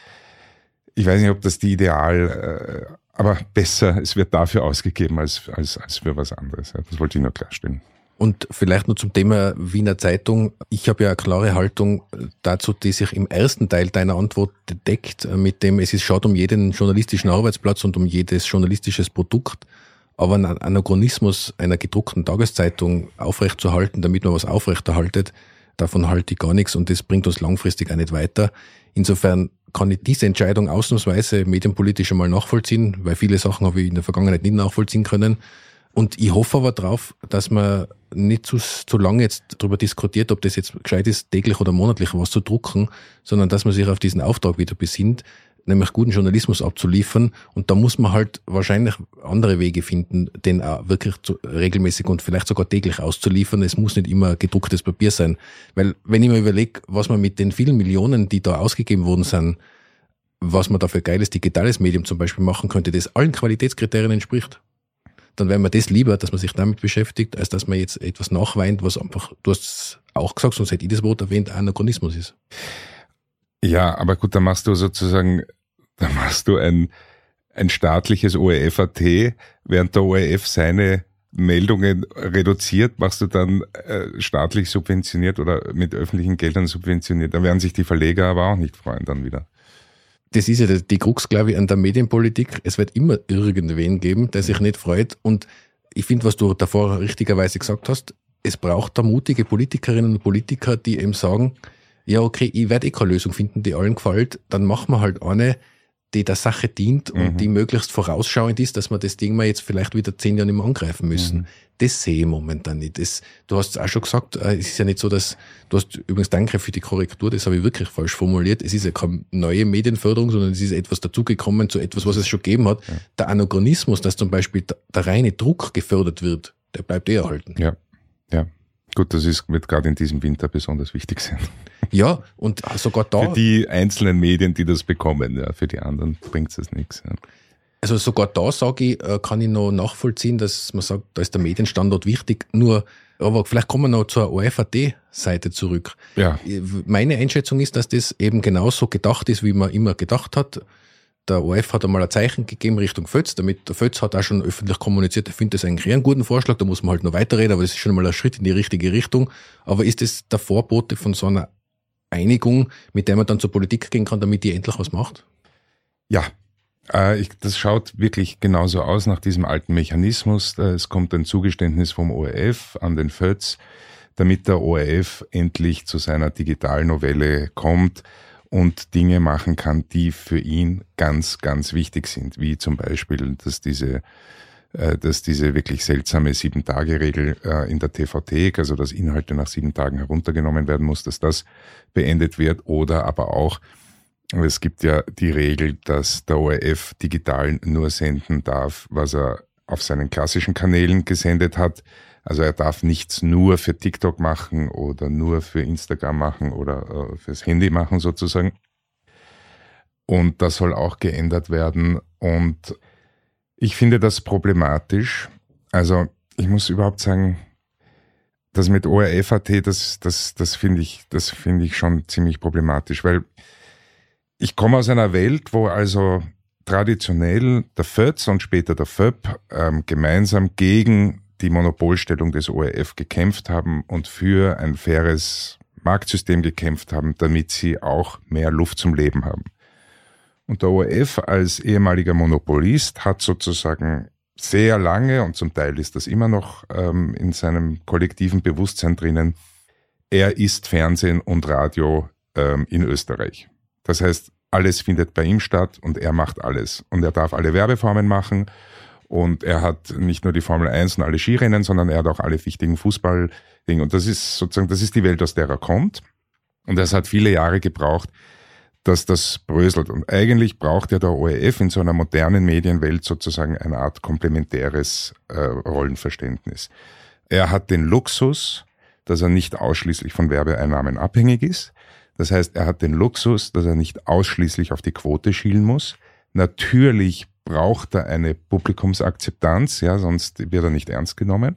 ich weiß nicht, ob das die Ideal, äh, aber besser, es wird dafür ausgegeben als, als, als für was anderes. Das wollte ich nur klarstellen. Und vielleicht nur zum Thema Wiener Zeitung. Ich habe ja eine klare Haltung dazu, die sich im ersten Teil deiner Antwort deckt, mit dem es ist, schaut um jeden journalistischen Arbeitsplatz und um jedes journalistisches Produkt. Aber einen Anachronismus einer gedruckten Tageszeitung aufrechtzuerhalten, damit man was aufrechterhaltet, davon halte ich gar nichts und das bringt uns langfristig auch nicht weiter. Insofern kann ich diese Entscheidung ausnahmsweise medienpolitisch einmal nachvollziehen, weil viele Sachen habe ich in der Vergangenheit nicht nachvollziehen können. Und ich hoffe aber drauf, dass man nicht zu, zu lange jetzt darüber diskutiert, ob das jetzt gescheit ist, täglich oder monatlich was zu drucken, sondern dass man sich auf diesen Auftrag wieder besinnt, nämlich guten Journalismus abzuliefern. Und da muss man halt wahrscheinlich andere Wege finden, den auch wirklich zu, regelmäßig und vielleicht sogar täglich auszuliefern. Es muss nicht immer gedrucktes Papier sein. Weil wenn ich mir überlege, was man mit den vielen Millionen, die da ausgegeben worden sind, was man da für geiles digitales Medium zum Beispiel machen könnte, das allen Qualitätskriterien entspricht dann wäre mir das lieber, dass man sich damit beschäftigt, als dass man jetzt etwas nachweint, was einfach, du hast es auch gesagt, sonst hätte ich das Wort erwähnt, Anachronismus ist. Ja, aber gut, da machst du sozusagen, [LAUGHS] da machst du ein, ein staatliches ORF.at, während der ORF seine Meldungen reduziert, machst du dann äh, staatlich subventioniert oder mit öffentlichen Geldern subventioniert. Da werden sich die Verleger aber auch nicht freuen dann wieder das ist ja die Krux, glaube ich, an der Medienpolitik. Es wird immer irgendwen geben, der sich nicht freut. Und ich finde, was du davor richtigerweise gesagt hast, es braucht da mutige Politikerinnen und Politiker, die eben sagen, ja, okay, ich werde eh keine Lösung finden, die allen gefällt, dann machen wir halt eine, die der Sache dient und mhm. die möglichst vorausschauend ist, dass wir das Ding mal jetzt vielleicht wieder zehn Jahre nicht mehr angreifen müssen. Mhm. Das sehe ich momentan nicht. Das, du hast es auch schon gesagt, äh, es ist ja nicht so, dass, du hast übrigens danke für die Korrektur, das habe ich wirklich falsch formuliert. Es ist ja keine neue Medienförderung, sondern es ist etwas dazugekommen zu etwas, was es schon gegeben hat. Ja. Der Anachronismus, dass zum Beispiel der, der reine Druck gefördert wird, der bleibt eh erhalten. Ja, ja. Gut, das ist, wird gerade in diesem Winter besonders wichtig sein. Ja, und sogar da. Für die einzelnen Medien, die das bekommen, ja, für die anderen bringt es nichts. Ja. Also sogar da sage ich, äh, kann ich noch nachvollziehen, dass man sagt, da ist der Medienstandort wichtig. Nur, aber vielleicht kommen wir noch zur OFAT-Seite zurück. Ja. Meine Einschätzung ist, dass das eben genauso gedacht ist, wie man immer gedacht hat. Der ORF hat einmal ein Zeichen gegeben Richtung Fötz, damit der Fötz hat auch schon öffentlich kommuniziert, er findet das eigentlich einen guten Vorschlag, da muss man halt noch weiterreden, aber das ist schon mal ein Schritt in die richtige Richtung. Aber ist das der Vorbote von so einer Einigung, mit der man dann zur Politik gehen kann, damit die endlich was macht? Ja, äh, ich, das schaut wirklich genauso aus nach diesem alten Mechanismus. Äh, es kommt ein Zugeständnis vom ORF an den FÖTS, damit der ORF endlich zu seiner Digitalnovelle kommt und Dinge machen kann, die für ihn ganz, ganz wichtig sind, wie zum Beispiel, dass diese äh, dass diese wirklich seltsame Sieben-Tage-Regel in der TVT, also dass Inhalte nach sieben Tagen heruntergenommen werden muss, dass das beendet wird oder aber auch, Es gibt ja die Regel, dass der ORF digital nur senden darf, was er auf seinen klassischen Kanälen gesendet hat. Also er darf nichts nur für TikTok machen oder nur für Instagram machen oder äh, fürs Handy machen sozusagen. Und das soll auch geändert werden. Und ich finde das problematisch. Also ich muss überhaupt sagen, das mit ORF.at, das, das, das finde ich, das finde ich schon ziemlich problematisch, weil ich komme aus einer Welt, wo also traditionell der FÖTS und später der FÖP ähm, gemeinsam gegen die Monopolstellung des ORF gekämpft haben und für ein faires Marktsystem gekämpft haben, damit sie auch mehr Luft zum Leben haben. Und der ORF als ehemaliger Monopolist hat sozusagen sehr lange, und zum Teil ist das immer noch ähm, in seinem kollektiven Bewusstsein drinnen, er ist Fernsehen und Radio ähm, in Österreich. Das heißt, alles findet bei ihm statt und er macht alles. Und er darf alle Werbeformen machen und er hat nicht nur die Formel 1 und alle Skirennen, sondern er hat auch alle wichtigen Fußballdinge. Und das ist sozusagen, das ist die Welt, aus der er kommt. Und es hat viele Jahre gebraucht, dass das bröselt. Und eigentlich braucht ja der ORF in so einer modernen Medienwelt sozusagen eine Art komplementäres äh, Rollenverständnis. Er hat den Luxus, dass er nicht ausschließlich von Werbeeinnahmen abhängig ist. Das heißt, er hat den Luxus, dass er nicht ausschließlich auf die Quote schielen muss. Natürlich braucht er eine Publikumsakzeptanz, ja, sonst wird er nicht ernst genommen.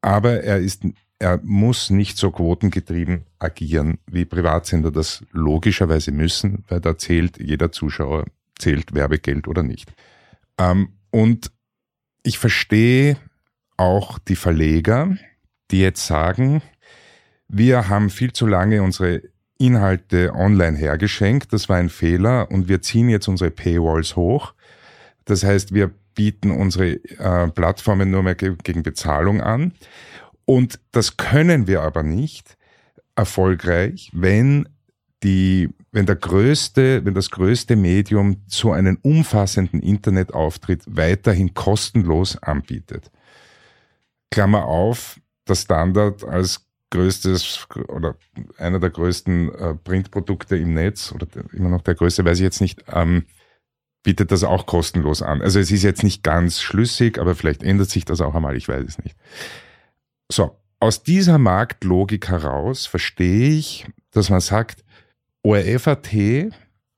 Aber er ist er muss nicht so quotengetrieben agieren, wie Privatsender das logischerweise müssen, weil da zählt jeder Zuschauer, zählt Werbegeld oder nicht. Ähm, und ich verstehe auch die Verleger, die jetzt sagen, wir haben viel zu lange unsere Inhalte online hergeschenkt, das war ein Fehler und wir ziehen jetzt unsere Paywalls hoch. Das heißt, wir bieten unsere äh, Plattformen nur mehr ge gegen Bezahlung an. Und das können wir aber nicht erfolgreich, wenn die, wenn der größte, wenn das größte Medium so einen umfassenden Internetauftritt weiterhin kostenlos anbietet. Klammer auf, der Standard als größtes oder einer der größten äh, Printprodukte im Netz oder immer noch der größte, weiß ich jetzt nicht, ähm, bietet das auch kostenlos an. Also es ist jetzt nicht ganz schlüssig, aber vielleicht ändert sich das auch einmal, ich weiß es nicht. So, aus dieser Marktlogik heraus verstehe ich, dass man sagt, ORF.at,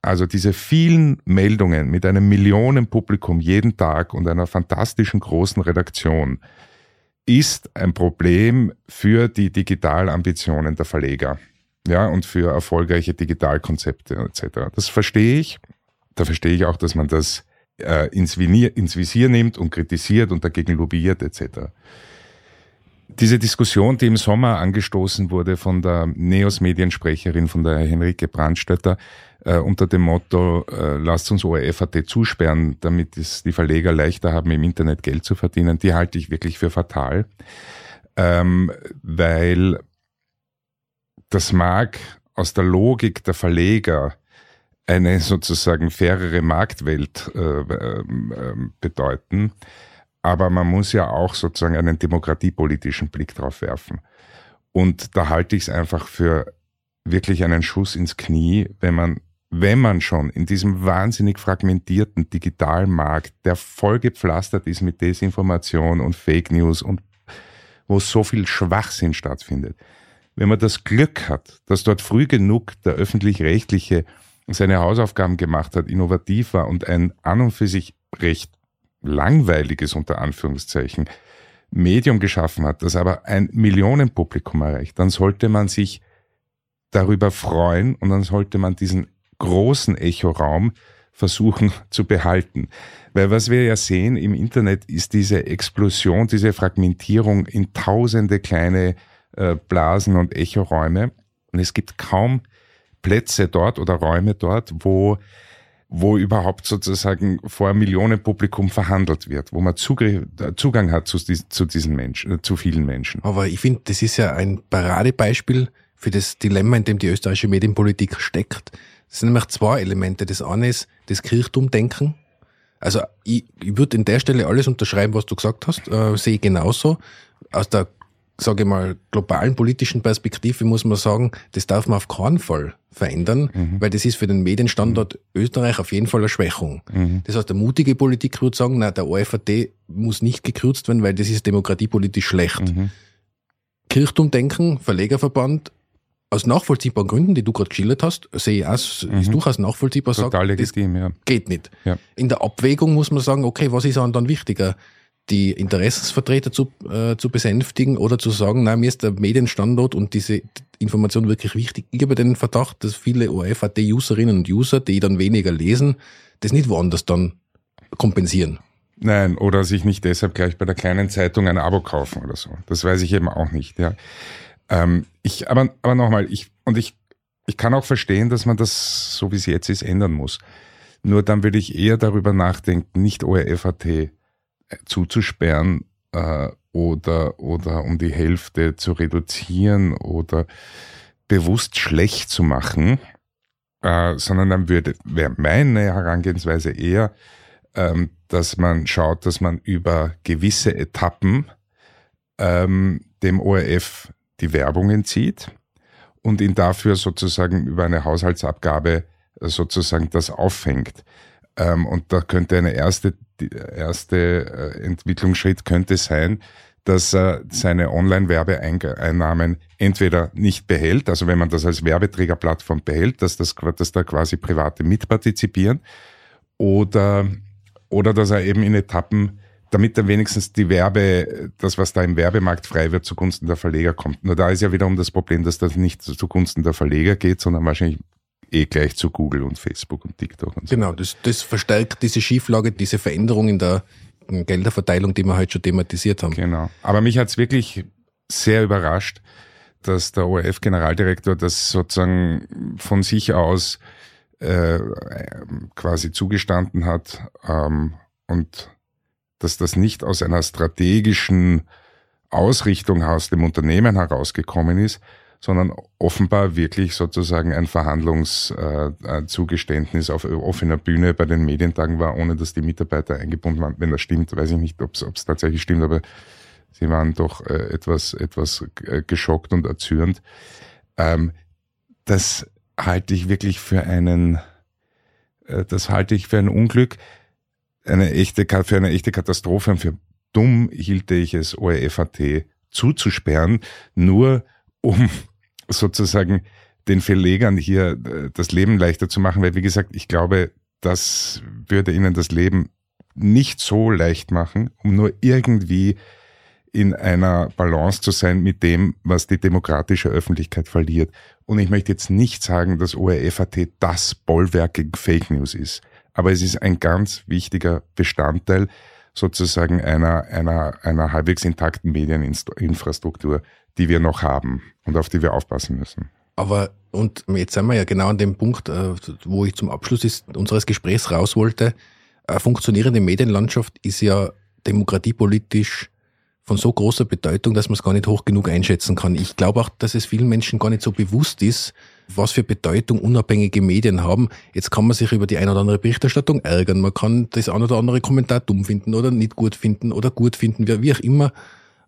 also diese vielen Meldungen mit einem Millionenpublikum jeden Tag und einer fantastischen großen Redaktion, ist ein Problem für die Digitalambitionen der Verleger. Ja, und für erfolgreiche Digitalkonzepte etc. Das verstehe ich. Da verstehe ich auch, dass man das äh, ins, Visier, ins Visier nimmt und kritisiert und dagegen lobbyiert etc. Diese Diskussion, die im Sommer angestoßen wurde von der NEOS-Mediensprecherin, von der Henrike Brandstötter, äh, unter dem Motto, äh, lasst uns ORF.at zusperren, damit es die Verleger leichter haben, im Internet Geld zu verdienen, die halte ich wirklich für fatal, ähm, weil das mag aus der Logik der Verleger eine sozusagen fairere Marktwelt äh, äh, bedeuten. Aber man muss ja auch sozusagen einen demokratiepolitischen Blick drauf werfen. Und da halte ich es einfach für wirklich einen Schuss ins Knie, wenn man, wenn man schon in diesem wahnsinnig fragmentierten Digitalmarkt, der vollgepflastert ist mit Desinformation und Fake News und wo so viel Schwachsinn stattfindet, wenn man das Glück hat, dass dort früh genug der öffentlich-rechtliche seine Hausaufgaben gemacht hat, innovativ war und ein an und für sich recht langweiliges unter Anführungszeichen Medium geschaffen hat, das aber ein Millionenpublikum erreicht, dann sollte man sich darüber freuen und dann sollte man diesen großen Echoraum versuchen [LAUGHS] zu behalten. Weil was wir ja sehen im Internet ist diese Explosion, diese Fragmentierung in tausende kleine äh, Blasen und Echoräume. Und es gibt kaum Plätze dort oder Räume dort, wo wo überhaupt sozusagen vor Millionenpublikum verhandelt wird, wo man Zugriff, Zugang hat zu, zu diesen Menschen, äh, zu vielen Menschen. Aber ich finde, das ist ja ein Paradebeispiel für das Dilemma, in dem die österreichische Medienpolitik steckt. Es sind nämlich zwei Elemente. Das eine ist das Kirchtumdenken. Also ich, ich würde in der Stelle alles unterschreiben, was du gesagt hast, äh, sehe ich genauso. Aus der sage ich mal, globalen politischen Perspektive muss man sagen, das darf man auf keinen Fall verändern, mhm. weil das ist für den Medienstandort mhm. Österreich auf jeden Fall eine Schwächung. Mhm. Das heißt, der mutige Politik würde sagen, na, der OFAT muss nicht gekürzt werden, weil das ist demokratiepolitisch schlecht. Mhm. Kirchtumdenken, Verlegerverband, aus nachvollziehbaren Gründen, die du gerade geschildert hast, sehe ich auch, ist mhm. durchaus nachvollziehbar, Total sagt, legitim, das ja. geht nicht. Ja. In der Abwägung muss man sagen, okay, was ist dann wichtiger? Die Interessensvertreter zu, äh, zu besänftigen oder zu sagen, nein, mir ist der Medienstandort und diese Information wirklich wichtig. Ich habe den Verdacht, dass viele ORF-AT-Userinnen und User, die dann weniger lesen, das nicht woanders dann kompensieren. Nein, oder sich nicht deshalb gleich bei der kleinen Zeitung ein Abo kaufen oder so. Das weiß ich eben auch nicht, ja. Ähm, ich, aber, aber nochmal, ich, und ich, ich kann auch verstehen, dass man das, so wie es jetzt ist, ändern muss. Nur dann würde ich eher darüber nachdenken, nicht ORF.at zuzusperren äh, oder, oder um die Hälfte zu reduzieren oder bewusst schlecht zu machen, äh, sondern dann würde, wäre meine Herangehensweise eher, ähm, dass man schaut, dass man über gewisse Etappen ähm, dem ORF die Werbung entzieht und ihn dafür sozusagen über eine Haushaltsabgabe sozusagen das auffängt. Ähm, und da könnte eine erste, erste äh, Entwicklungsschritt könnte sein, dass er seine Online-Werbeeinnahmen entweder nicht behält, also wenn man das als Werbeträgerplattform behält, dass, das, dass da quasi Private mitpartizipieren, oder, oder dass er eben in Etappen, damit dann wenigstens die Werbe, das, was da im Werbemarkt frei wird, zugunsten der Verleger kommt. Nur da ist ja wiederum das Problem, dass das nicht zugunsten der Verleger geht, sondern wahrscheinlich eh gleich zu Google und Facebook und TikTok und so. Genau, das, das verstärkt diese Schieflage, diese Veränderung in der Gelderverteilung, die wir heute schon thematisiert haben. Genau. Aber mich hat's wirklich sehr überrascht, dass der ORF-Generaldirektor das sozusagen von sich aus äh, quasi zugestanden hat ähm, und dass das nicht aus einer strategischen Ausrichtung aus dem Unternehmen herausgekommen ist, sondern offenbar wirklich sozusagen ein Verhandlungszugeständnis äh, auf offener Bühne bei den Medientagen war, ohne dass die Mitarbeiter eingebunden waren. Wenn das stimmt, weiß ich nicht, ob es tatsächlich stimmt, aber sie waren doch äh, etwas, etwas äh, geschockt und erzürnt. Ähm, das halte ich wirklich für einen, äh, das halte ich für ein Unglück, eine echte, für eine echte Katastrophe und für dumm hielte ich es, ORF.at zuzusperren, nur um sozusagen den Verlegern hier äh, das Leben leichter zu machen, weil wie gesagt, ich glaube, das würde ihnen das Leben nicht so leicht machen, um nur irgendwie in einer Balance zu sein mit dem, was die demokratische Öffentlichkeit verliert. Und ich möchte jetzt nicht sagen, dass ORF.at das Bollwerk gegen Fake News ist. Aber es ist ein ganz wichtiger Bestandteil sozusagen einer, einer, einer halbwegs intakten Medieninfrastruktur, die wir noch haben und auf die wir aufpassen müssen. Aber, und jetzt sind wir ja genau an dem Punkt, äh, wo ich zum Abschluss unseres Gesprächs raus wollte. Eine funktionierende Medienlandschaft ist ja demokratiepolitisch von so großer Bedeutung, dass man es gar nicht hoch genug einschätzen kann. Ich glaube auch, dass es vielen Menschen gar nicht so bewusst ist, was für Bedeutung unabhängige Medien haben. Jetzt kann man sich über die eine oder andere Berichterstattung ärgern. Man kann das ein oder andere Kommentar dumm finden oder nicht gut finden oder gut finden, wie auch immer.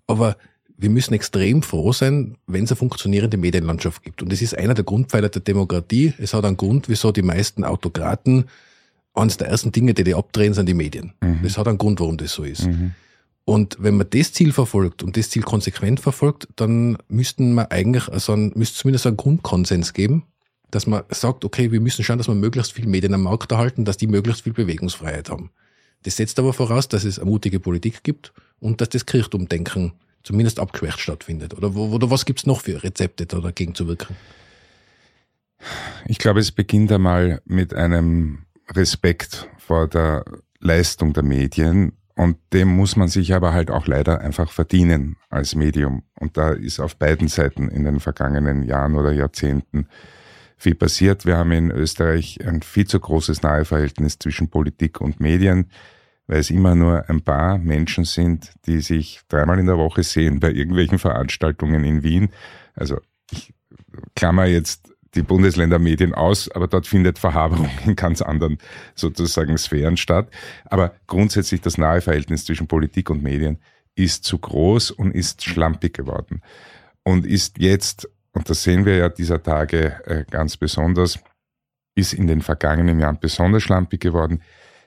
Aber wir müssen extrem froh sein, wenn es eine funktionierende Medienlandschaft gibt. Und das ist einer der Grundpfeiler der Demokratie. Es hat einen Grund, wieso die meisten Autokraten, eines der ersten Dinge, die die abdrehen, sind die Medien. Mhm. Das hat einen Grund, warum das so ist. Mhm. Und wenn man das Ziel verfolgt und das Ziel konsequent verfolgt, dann müssten wir eigentlich, also müsste zumindest einen Grundkonsens geben, dass man sagt, okay, wir müssen schauen, dass wir möglichst viel Medien am Markt erhalten, dass die möglichst viel Bewegungsfreiheit haben. Das setzt aber voraus, dass es eine mutige Politik gibt und dass das Kirchtumdenken zumindest abgeschwächt stattfindet? Oder, oder was gibt's noch für Rezepte, da dagegen zu wirken? Ich glaube, es beginnt einmal mit einem Respekt vor der Leistung der Medien und dem muss man sich aber halt auch leider einfach verdienen als Medium. Und da ist auf beiden Seiten in den vergangenen Jahren oder Jahrzehnten viel passiert. Wir haben in Österreich ein viel zu großes Naheverhältnis zwischen Politik und Medien weil es immer nur ein paar Menschen sind, die sich dreimal in der Woche sehen bei irgendwelchen Veranstaltungen in Wien. Also ich klammer jetzt die Bundesländermedien aus, aber dort findet Verhaberung in ganz anderen sozusagen Sphären statt. Aber grundsätzlich das nahe Verhältnis zwischen Politik und Medien ist zu groß und ist schlampig geworden und ist jetzt, und das sehen wir ja dieser Tage äh, ganz besonders, ist in den vergangenen Jahren besonders schlampig geworden.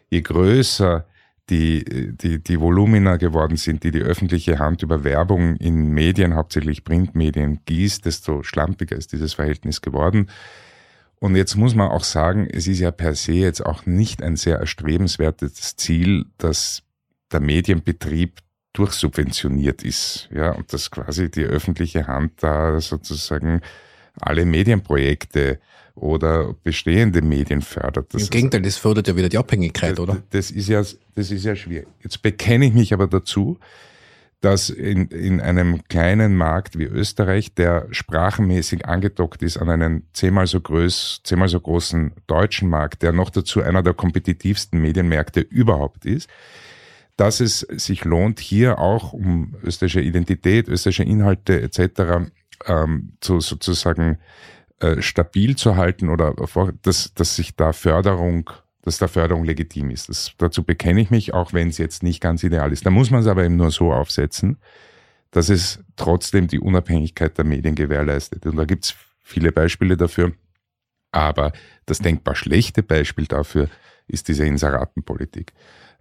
Je größer die, die, die Volumina geworden sind, die die öffentliche Hand über Werbung in Medien, hauptsächlich Printmedien, gießt, desto schlampiger ist dieses Verhältnis geworden. Und jetzt muss man auch sagen, es ist ja per se jetzt auch nicht ein sehr erstrebenswertes Ziel, dass der Medienbetrieb durchsubventioniert ist, ja, und dass quasi die öffentliche Hand da sozusagen alle Medienprojekte oder bestehende Medien fördert. Das Im Gegenteil, das fördert ja wieder die Abhängigkeit, das, oder? Das ist ja, das ist ja schwierig. Jetzt bekenne ich mich aber dazu, dass in, in einem kleinen Markt wie Österreich, der sprachenmäßig angedockt ist an einen zehnmal so groß, zehnmal so großen deutschen Markt, der noch dazu einer der kompetitivsten Medienmärkte überhaupt ist, dass es sich lohnt, hier auch um österreichische Identität, österreichische Inhalte etc. Ähm, zu sozusagen äh, stabil zu halten oder dass, dass sich da Förderung, dass da Förderung legitim ist. Das, dazu bekenne ich mich, auch wenn es jetzt nicht ganz ideal ist. Da muss man es aber eben nur so aufsetzen, dass es trotzdem die Unabhängigkeit der Medien gewährleistet. Und da gibt es viele Beispiele dafür. Aber das denkbar schlechte Beispiel dafür ist diese Inseratenpolitik.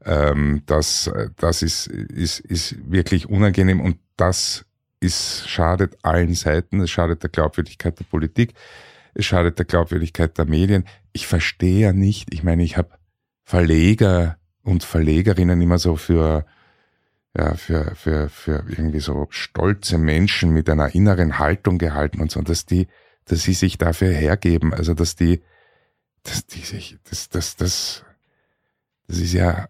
Ähm, das das ist, ist, ist wirklich unangenehm und das ist, schadet allen Seiten. Es schadet der Glaubwürdigkeit der Politik. Es schadet der Glaubwürdigkeit der Medien. Ich verstehe ja nicht, ich meine, ich habe Verleger und Verlegerinnen immer so für, ja, für, für, für irgendwie so stolze Menschen mit einer inneren Haltung gehalten und so, dass die, dass sie sich dafür hergeben, also dass die, dass die sich, das, das, das, das ist ja,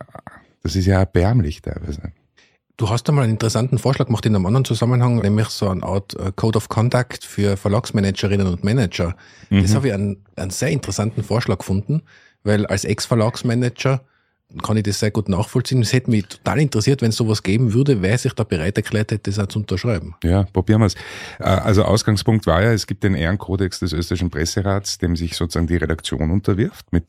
das ist ja erbärmlich teilweise. Du hast einmal einen interessanten Vorschlag gemacht in einem anderen Zusammenhang, nämlich so eine Art äh, Code of Conduct für Verlagsmanagerinnen und Manager. Mhm. Das habe ich einen, einen sehr interessanten Vorschlag gefunden, weil als Ex-Verlagsmanager kann ich das sehr gut nachvollziehen. Es hätte mich total interessiert, wenn es sowas geben würde, wer sich da bereit erklärt hätte, das auch zu unterschreiben. Ja, probieren wir es. Äh, also Ausgangspunkt war ja, es gibt den Ehrenkodex des österreichischen Presserats, dem sich sozusagen die Redaktion unterwirft, mit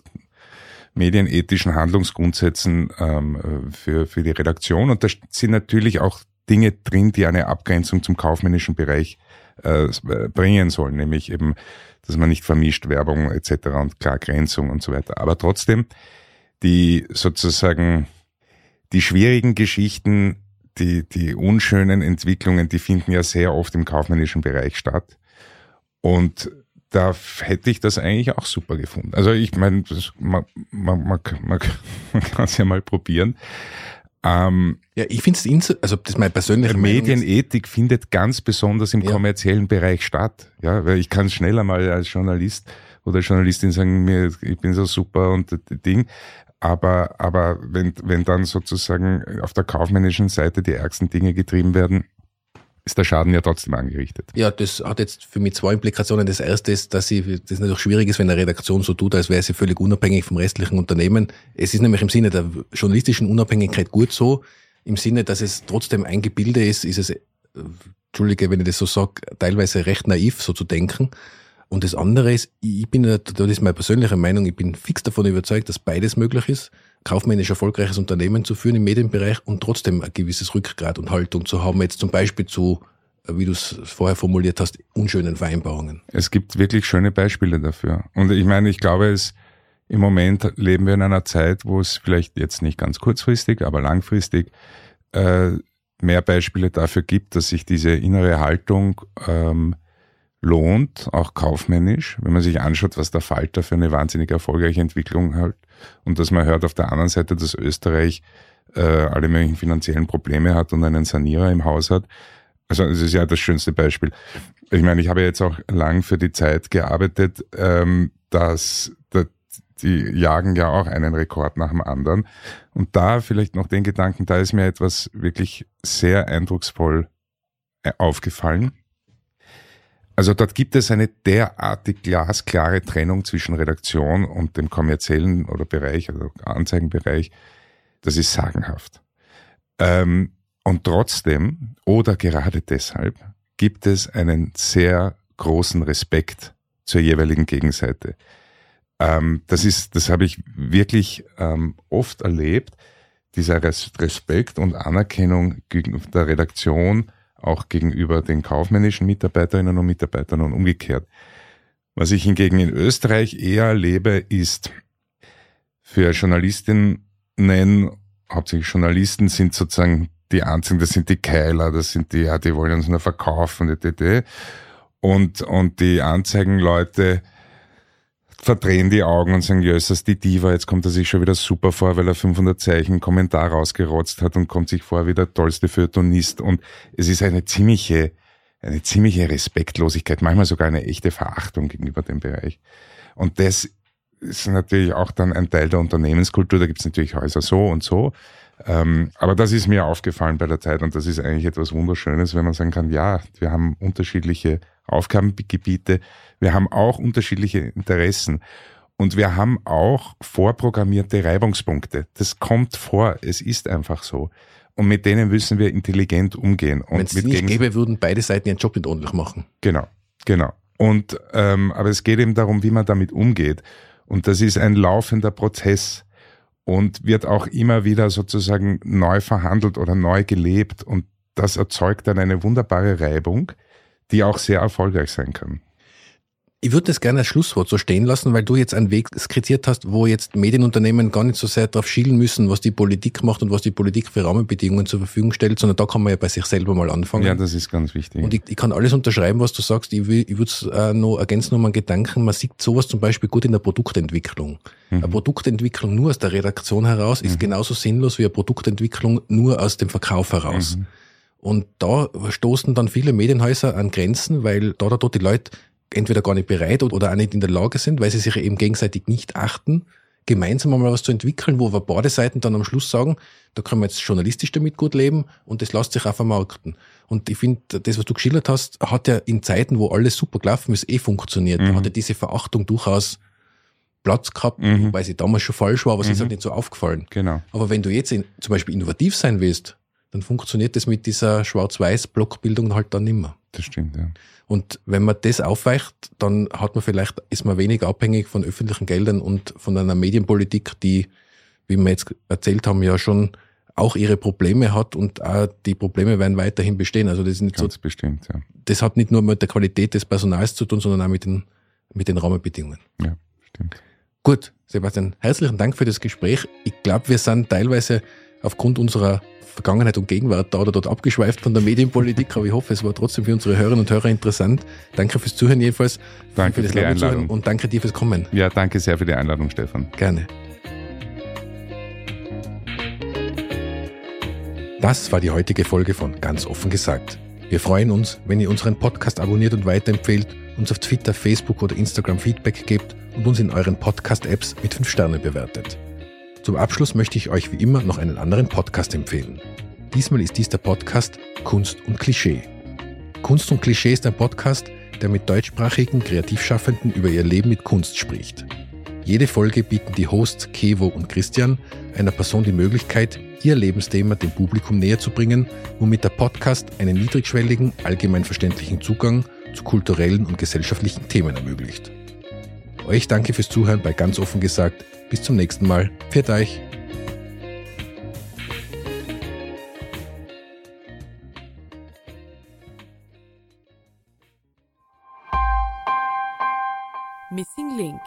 medienethischen Handlungsgrundsätzen ähm, für, für die Redaktion. Und da sind natürlich auch Dinge drin, die eine Abgrenzung zum kaufmännischen Bereich äh, bringen sollen, nämlich eben, dass man nicht vermischt Werbung etc. und Klargrenzung und so weiter. Aber trotzdem, die sozusagen die schwierigen Geschichten, die, die unschönen Entwicklungen, die finden ja sehr oft im kaufmännischen Bereich statt. Und da hätte ich das eigentlich auch super gefunden. Also ich meine, man, [LAUGHS] man, man, man, kann es ja mal probieren. Ähm, ja, ich finde es, also das ist meine persönliche Medienethik findet ganz besonders im ja. kommerziellen Bereich statt. Ja, weil ich kann schneller mal als Journalist oder Journalistin sagen, mir, ich bin so super und das Ding. Aber, aber wenn, wenn dann sozusagen auf der kaufmännischen Seite die ärgsten Dinge getrieben werden, ist der Schaden ja trotzdem angerichtet. Ja, das hat jetzt für mich zwei Implikationen. Das erste ist, dass sie, das natürlich schwierig ist, wenn eine Redaktion so tut, als wäre sie völlig unabhängig vom restlichen Unternehmen. Es ist nämlich im Sinne der journalistischen Unabhängigkeit gut so. Im Sinne, dass es trotzdem ein Gebilde ist, ist es, äh, Entschuldige, wenn ich das so sage, teilweise recht naiv, so zu denken. Und das andere ist, ich bin, das ist meine persönliche Meinung, ich bin fix davon überzeugt, dass beides möglich ist kaufmännisch erfolgreiches Unternehmen zu führen im Medienbereich und trotzdem ein gewisses Rückgrat und Haltung zu haben, jetzt zum Beispiel zu, wie du es vorher formuliert hast, unschönen Vereinbarungen. Es gibt wirklich schöne Beispiele dafür. Und ich meine, ich glaube, es, im Moment leben wir in einer Zeit, wo es vielleicht jetzt nicht ganz kurzfristig, aber langfristig äh, mehr Beispiele dafür gibt, dass sich diese innere Haltung ähm, lohnt, auch kaufmännisch, wenn man sich anschaut, was der Falter für eine wahnsinnig erfolgreiche Entwicklung hat und dass man hört auf der anderen Seite, dass Österreich äh, alle möglichen finanziellen Probleme hat und einen Sanierer im Haus hat. Also es ist ja das schönste Beispiel. Ich meine, ich habe jetzt auch lang für die Zeit gearbeitet, ähm, dass, dass die jagen ja auch einen Rekord nach dem anderen. Und da vielleicht noch den Gedanken, da ist mir etwas wirklich sehr eindrucksvoll äh, aufgefallen. Also dort gibt es eine derartig glasklare Trennung zwischen Redaktion und dem kommerziellen oder Bereich, also Anzeigenbereich. Das ist sagenhaft. Ähm, und trotzdem oder gerade deshalb gibt es einen sehr großen Respekt zur jeweiligen Gegenseite. Ähm, das ist, das habe ich wirklich ähm, oft erlebt, dieser Respekt und Anerkennung der Redaktion, auch gegenüber den kaufmännischen Mitarbeiterinnen und Mitarbeitern und umgekehrt. Was ich hingegen in Österreich eher erlebe, ist für Journalistinnen, hauptsächlich Journalisten sind sozusagen die einzigen, das sind die Keiler, das sind die, ja, die wollen uns nur verkaufen, Und, und die Anzeigenleute, verdrehen die Augen und sagen, Jössers, die Diva, jetzt kommt er sich schon wieder super vor, weil er 500 Zeichen Kommentar rausgerotzt hat und kommt sich vor wie der tollste Feuilletonist. Und es ist eine ziemliche, eine ziemliche Respektlosigkeit, manchmal sogar eine echte Verachtung gegenüber dem Bereich. Und das ist natürlich auch dann ein Teil der Unternehmenskultur. Da gibt es natürlich Häuser so und so. Ähm, aber das ist mir aufgefallen bei der Zeit und das ist eigentlich etwas Wunderschönes, wenn man sagen kann, ja, wir haben unterschiedliche Aufgabengebiete, wir haben auch unterschiedliche Interessen und wir haben auch vorprogrammierte Reibungspunkte. Das kommt vor, es ist einfach so. Und mit denen müssen wir intelligent umgehen. Wenn es nicht gäbe, würden beide Seiten ihren Job nicht ordentlich machen. Genau, genau. Und ähm, aber es geht eben darum, wie man damit umgeht. Und das ist ein laufender Prozess und wird auch immer wieder sozusagen neu verhandelt oder neu gelebt. Und das erzeugt dann eine wunderbare Reibung, die auch sehr erfolgreich sein kann. Ich würde das gerne als Schlusswort so stehen lassen, weil du jetzt einen Weg skizziert hast, wo jetzt Medienunternehmen gar nicht so sehr darauf schielen müssen, was die Politik macht und was die Politik für Rahmenbedingungen zur Verfügung stellt, sondern da kann man ja bei sich selber mal anfangen. Ja, das ist ganz wichtig. Und ich, ich kann alles unterschreiben, was du sagst. Ich, will, ich würde es äh, noch ergänzen um einen Gedanken. Man sieht sowas zum Beispiel gut in der Produktentwicklung. Mhm. Eine Produktentwicklung nur aus der Redaktion heraus ist mhm. genauso sinnlos wie eine Produktentwicklung nur aus dem Verkauf heraus. Mhm. Und da stoßen dann viele Medienhäuser an Grenzen, weil da oder dort die Leute entweder gar nicht bereit oder auch nicht in der Lage sind, weil sie sich eben gegenseitig nicht achten, gemeinsam einmal was zu entwickeln, wo wir beide Seiten dann am Schluss sagen, da können wir jetzt journalistisch damit gut leben und das lässt sich auch vermarkten. Und ich finde, das, was du geschildert hast, hat ja in Zeiten, wo alles super gelaufen ist, eh funktioniert. Mhm. Da hat ja diese Verachtung durchaus Platz gehabt, mhm. weil sie damals schon falsch war, aber mhm. sie ist halt nicht so aufgefallen. Genau. Aber wenn du jetzt in, zum Beispiel innovativ sein willst, dann funktioniert das mit dieser Schwarz-Weiß-Blockbildung halt dann nimmer. Das stimmt, ja. Und wenn man das aufweicht, dann hat man vielleicht, ist man weniger abhängig von öffentlichen Geldern und von einer Medienpolitik, die, wie wir jetzt erzählt haben, ja schon auch ihre Probleme hat und auch die Probleme werden weiterhin bestehen. Also das ist nicht Ganz so. bestimmt, ja. Das hat nicht nur mit der Qualität des Personals zu tun, sondern auch mit den, mit den Rahmenbedingungen. Ja, stimmt. Gut, Sebastian, herzlichen Dank für das Gespräch. Ich glaube, wir sind teilweise aufgrund unserer Vergangenheit und Gegenwart da oder dort abgeschweift von der Medienpolitik, aber ich hoffe, es war trotzdem für unsere Hörerinnen und Hörer interessant. Danke fürs Zuhören jedenfalls. Danke für, für die Einladung. und danke dir fürs Kommen. Ja, danke sehr für die Einladung, Stefan. Gerne. Das war die heutige Folge von Ganz offen gesagt. Wir freuen uns, wenn ihr unseren Podcast abonniert und weiterempfehlt, uns auf Twitter, Facebook oder Instagram Feedback gebt und uns in euren Podcast-Apps mit 5 Sternen bewertet. Zum Abschluss möchte ich euch wie immer noch einen anderen Podcast empfehlen. Diesmal ist dies der Podcast Kunst und Klischee. Kunst und Klischee ist ein Podcast, der mit deutschsprachigen Kreativschaffenden über ihr Leben mit Kunst spricht. Jede Folge bieten die Hosts Kevo und Christian einer Person die Möglichkeit, ihr Lebensthema dem Publikum näher zu bringen, womit der Podcast einen niedrigschwelligen, allgemein verständlichen Zugang zu kulturellen und gesellschaftlichen Themen ermöglicht. Euch danke fürs Zuhören bei ganz offen gesagt bis zum nächsten Mal. Pfiat euch. Missing Link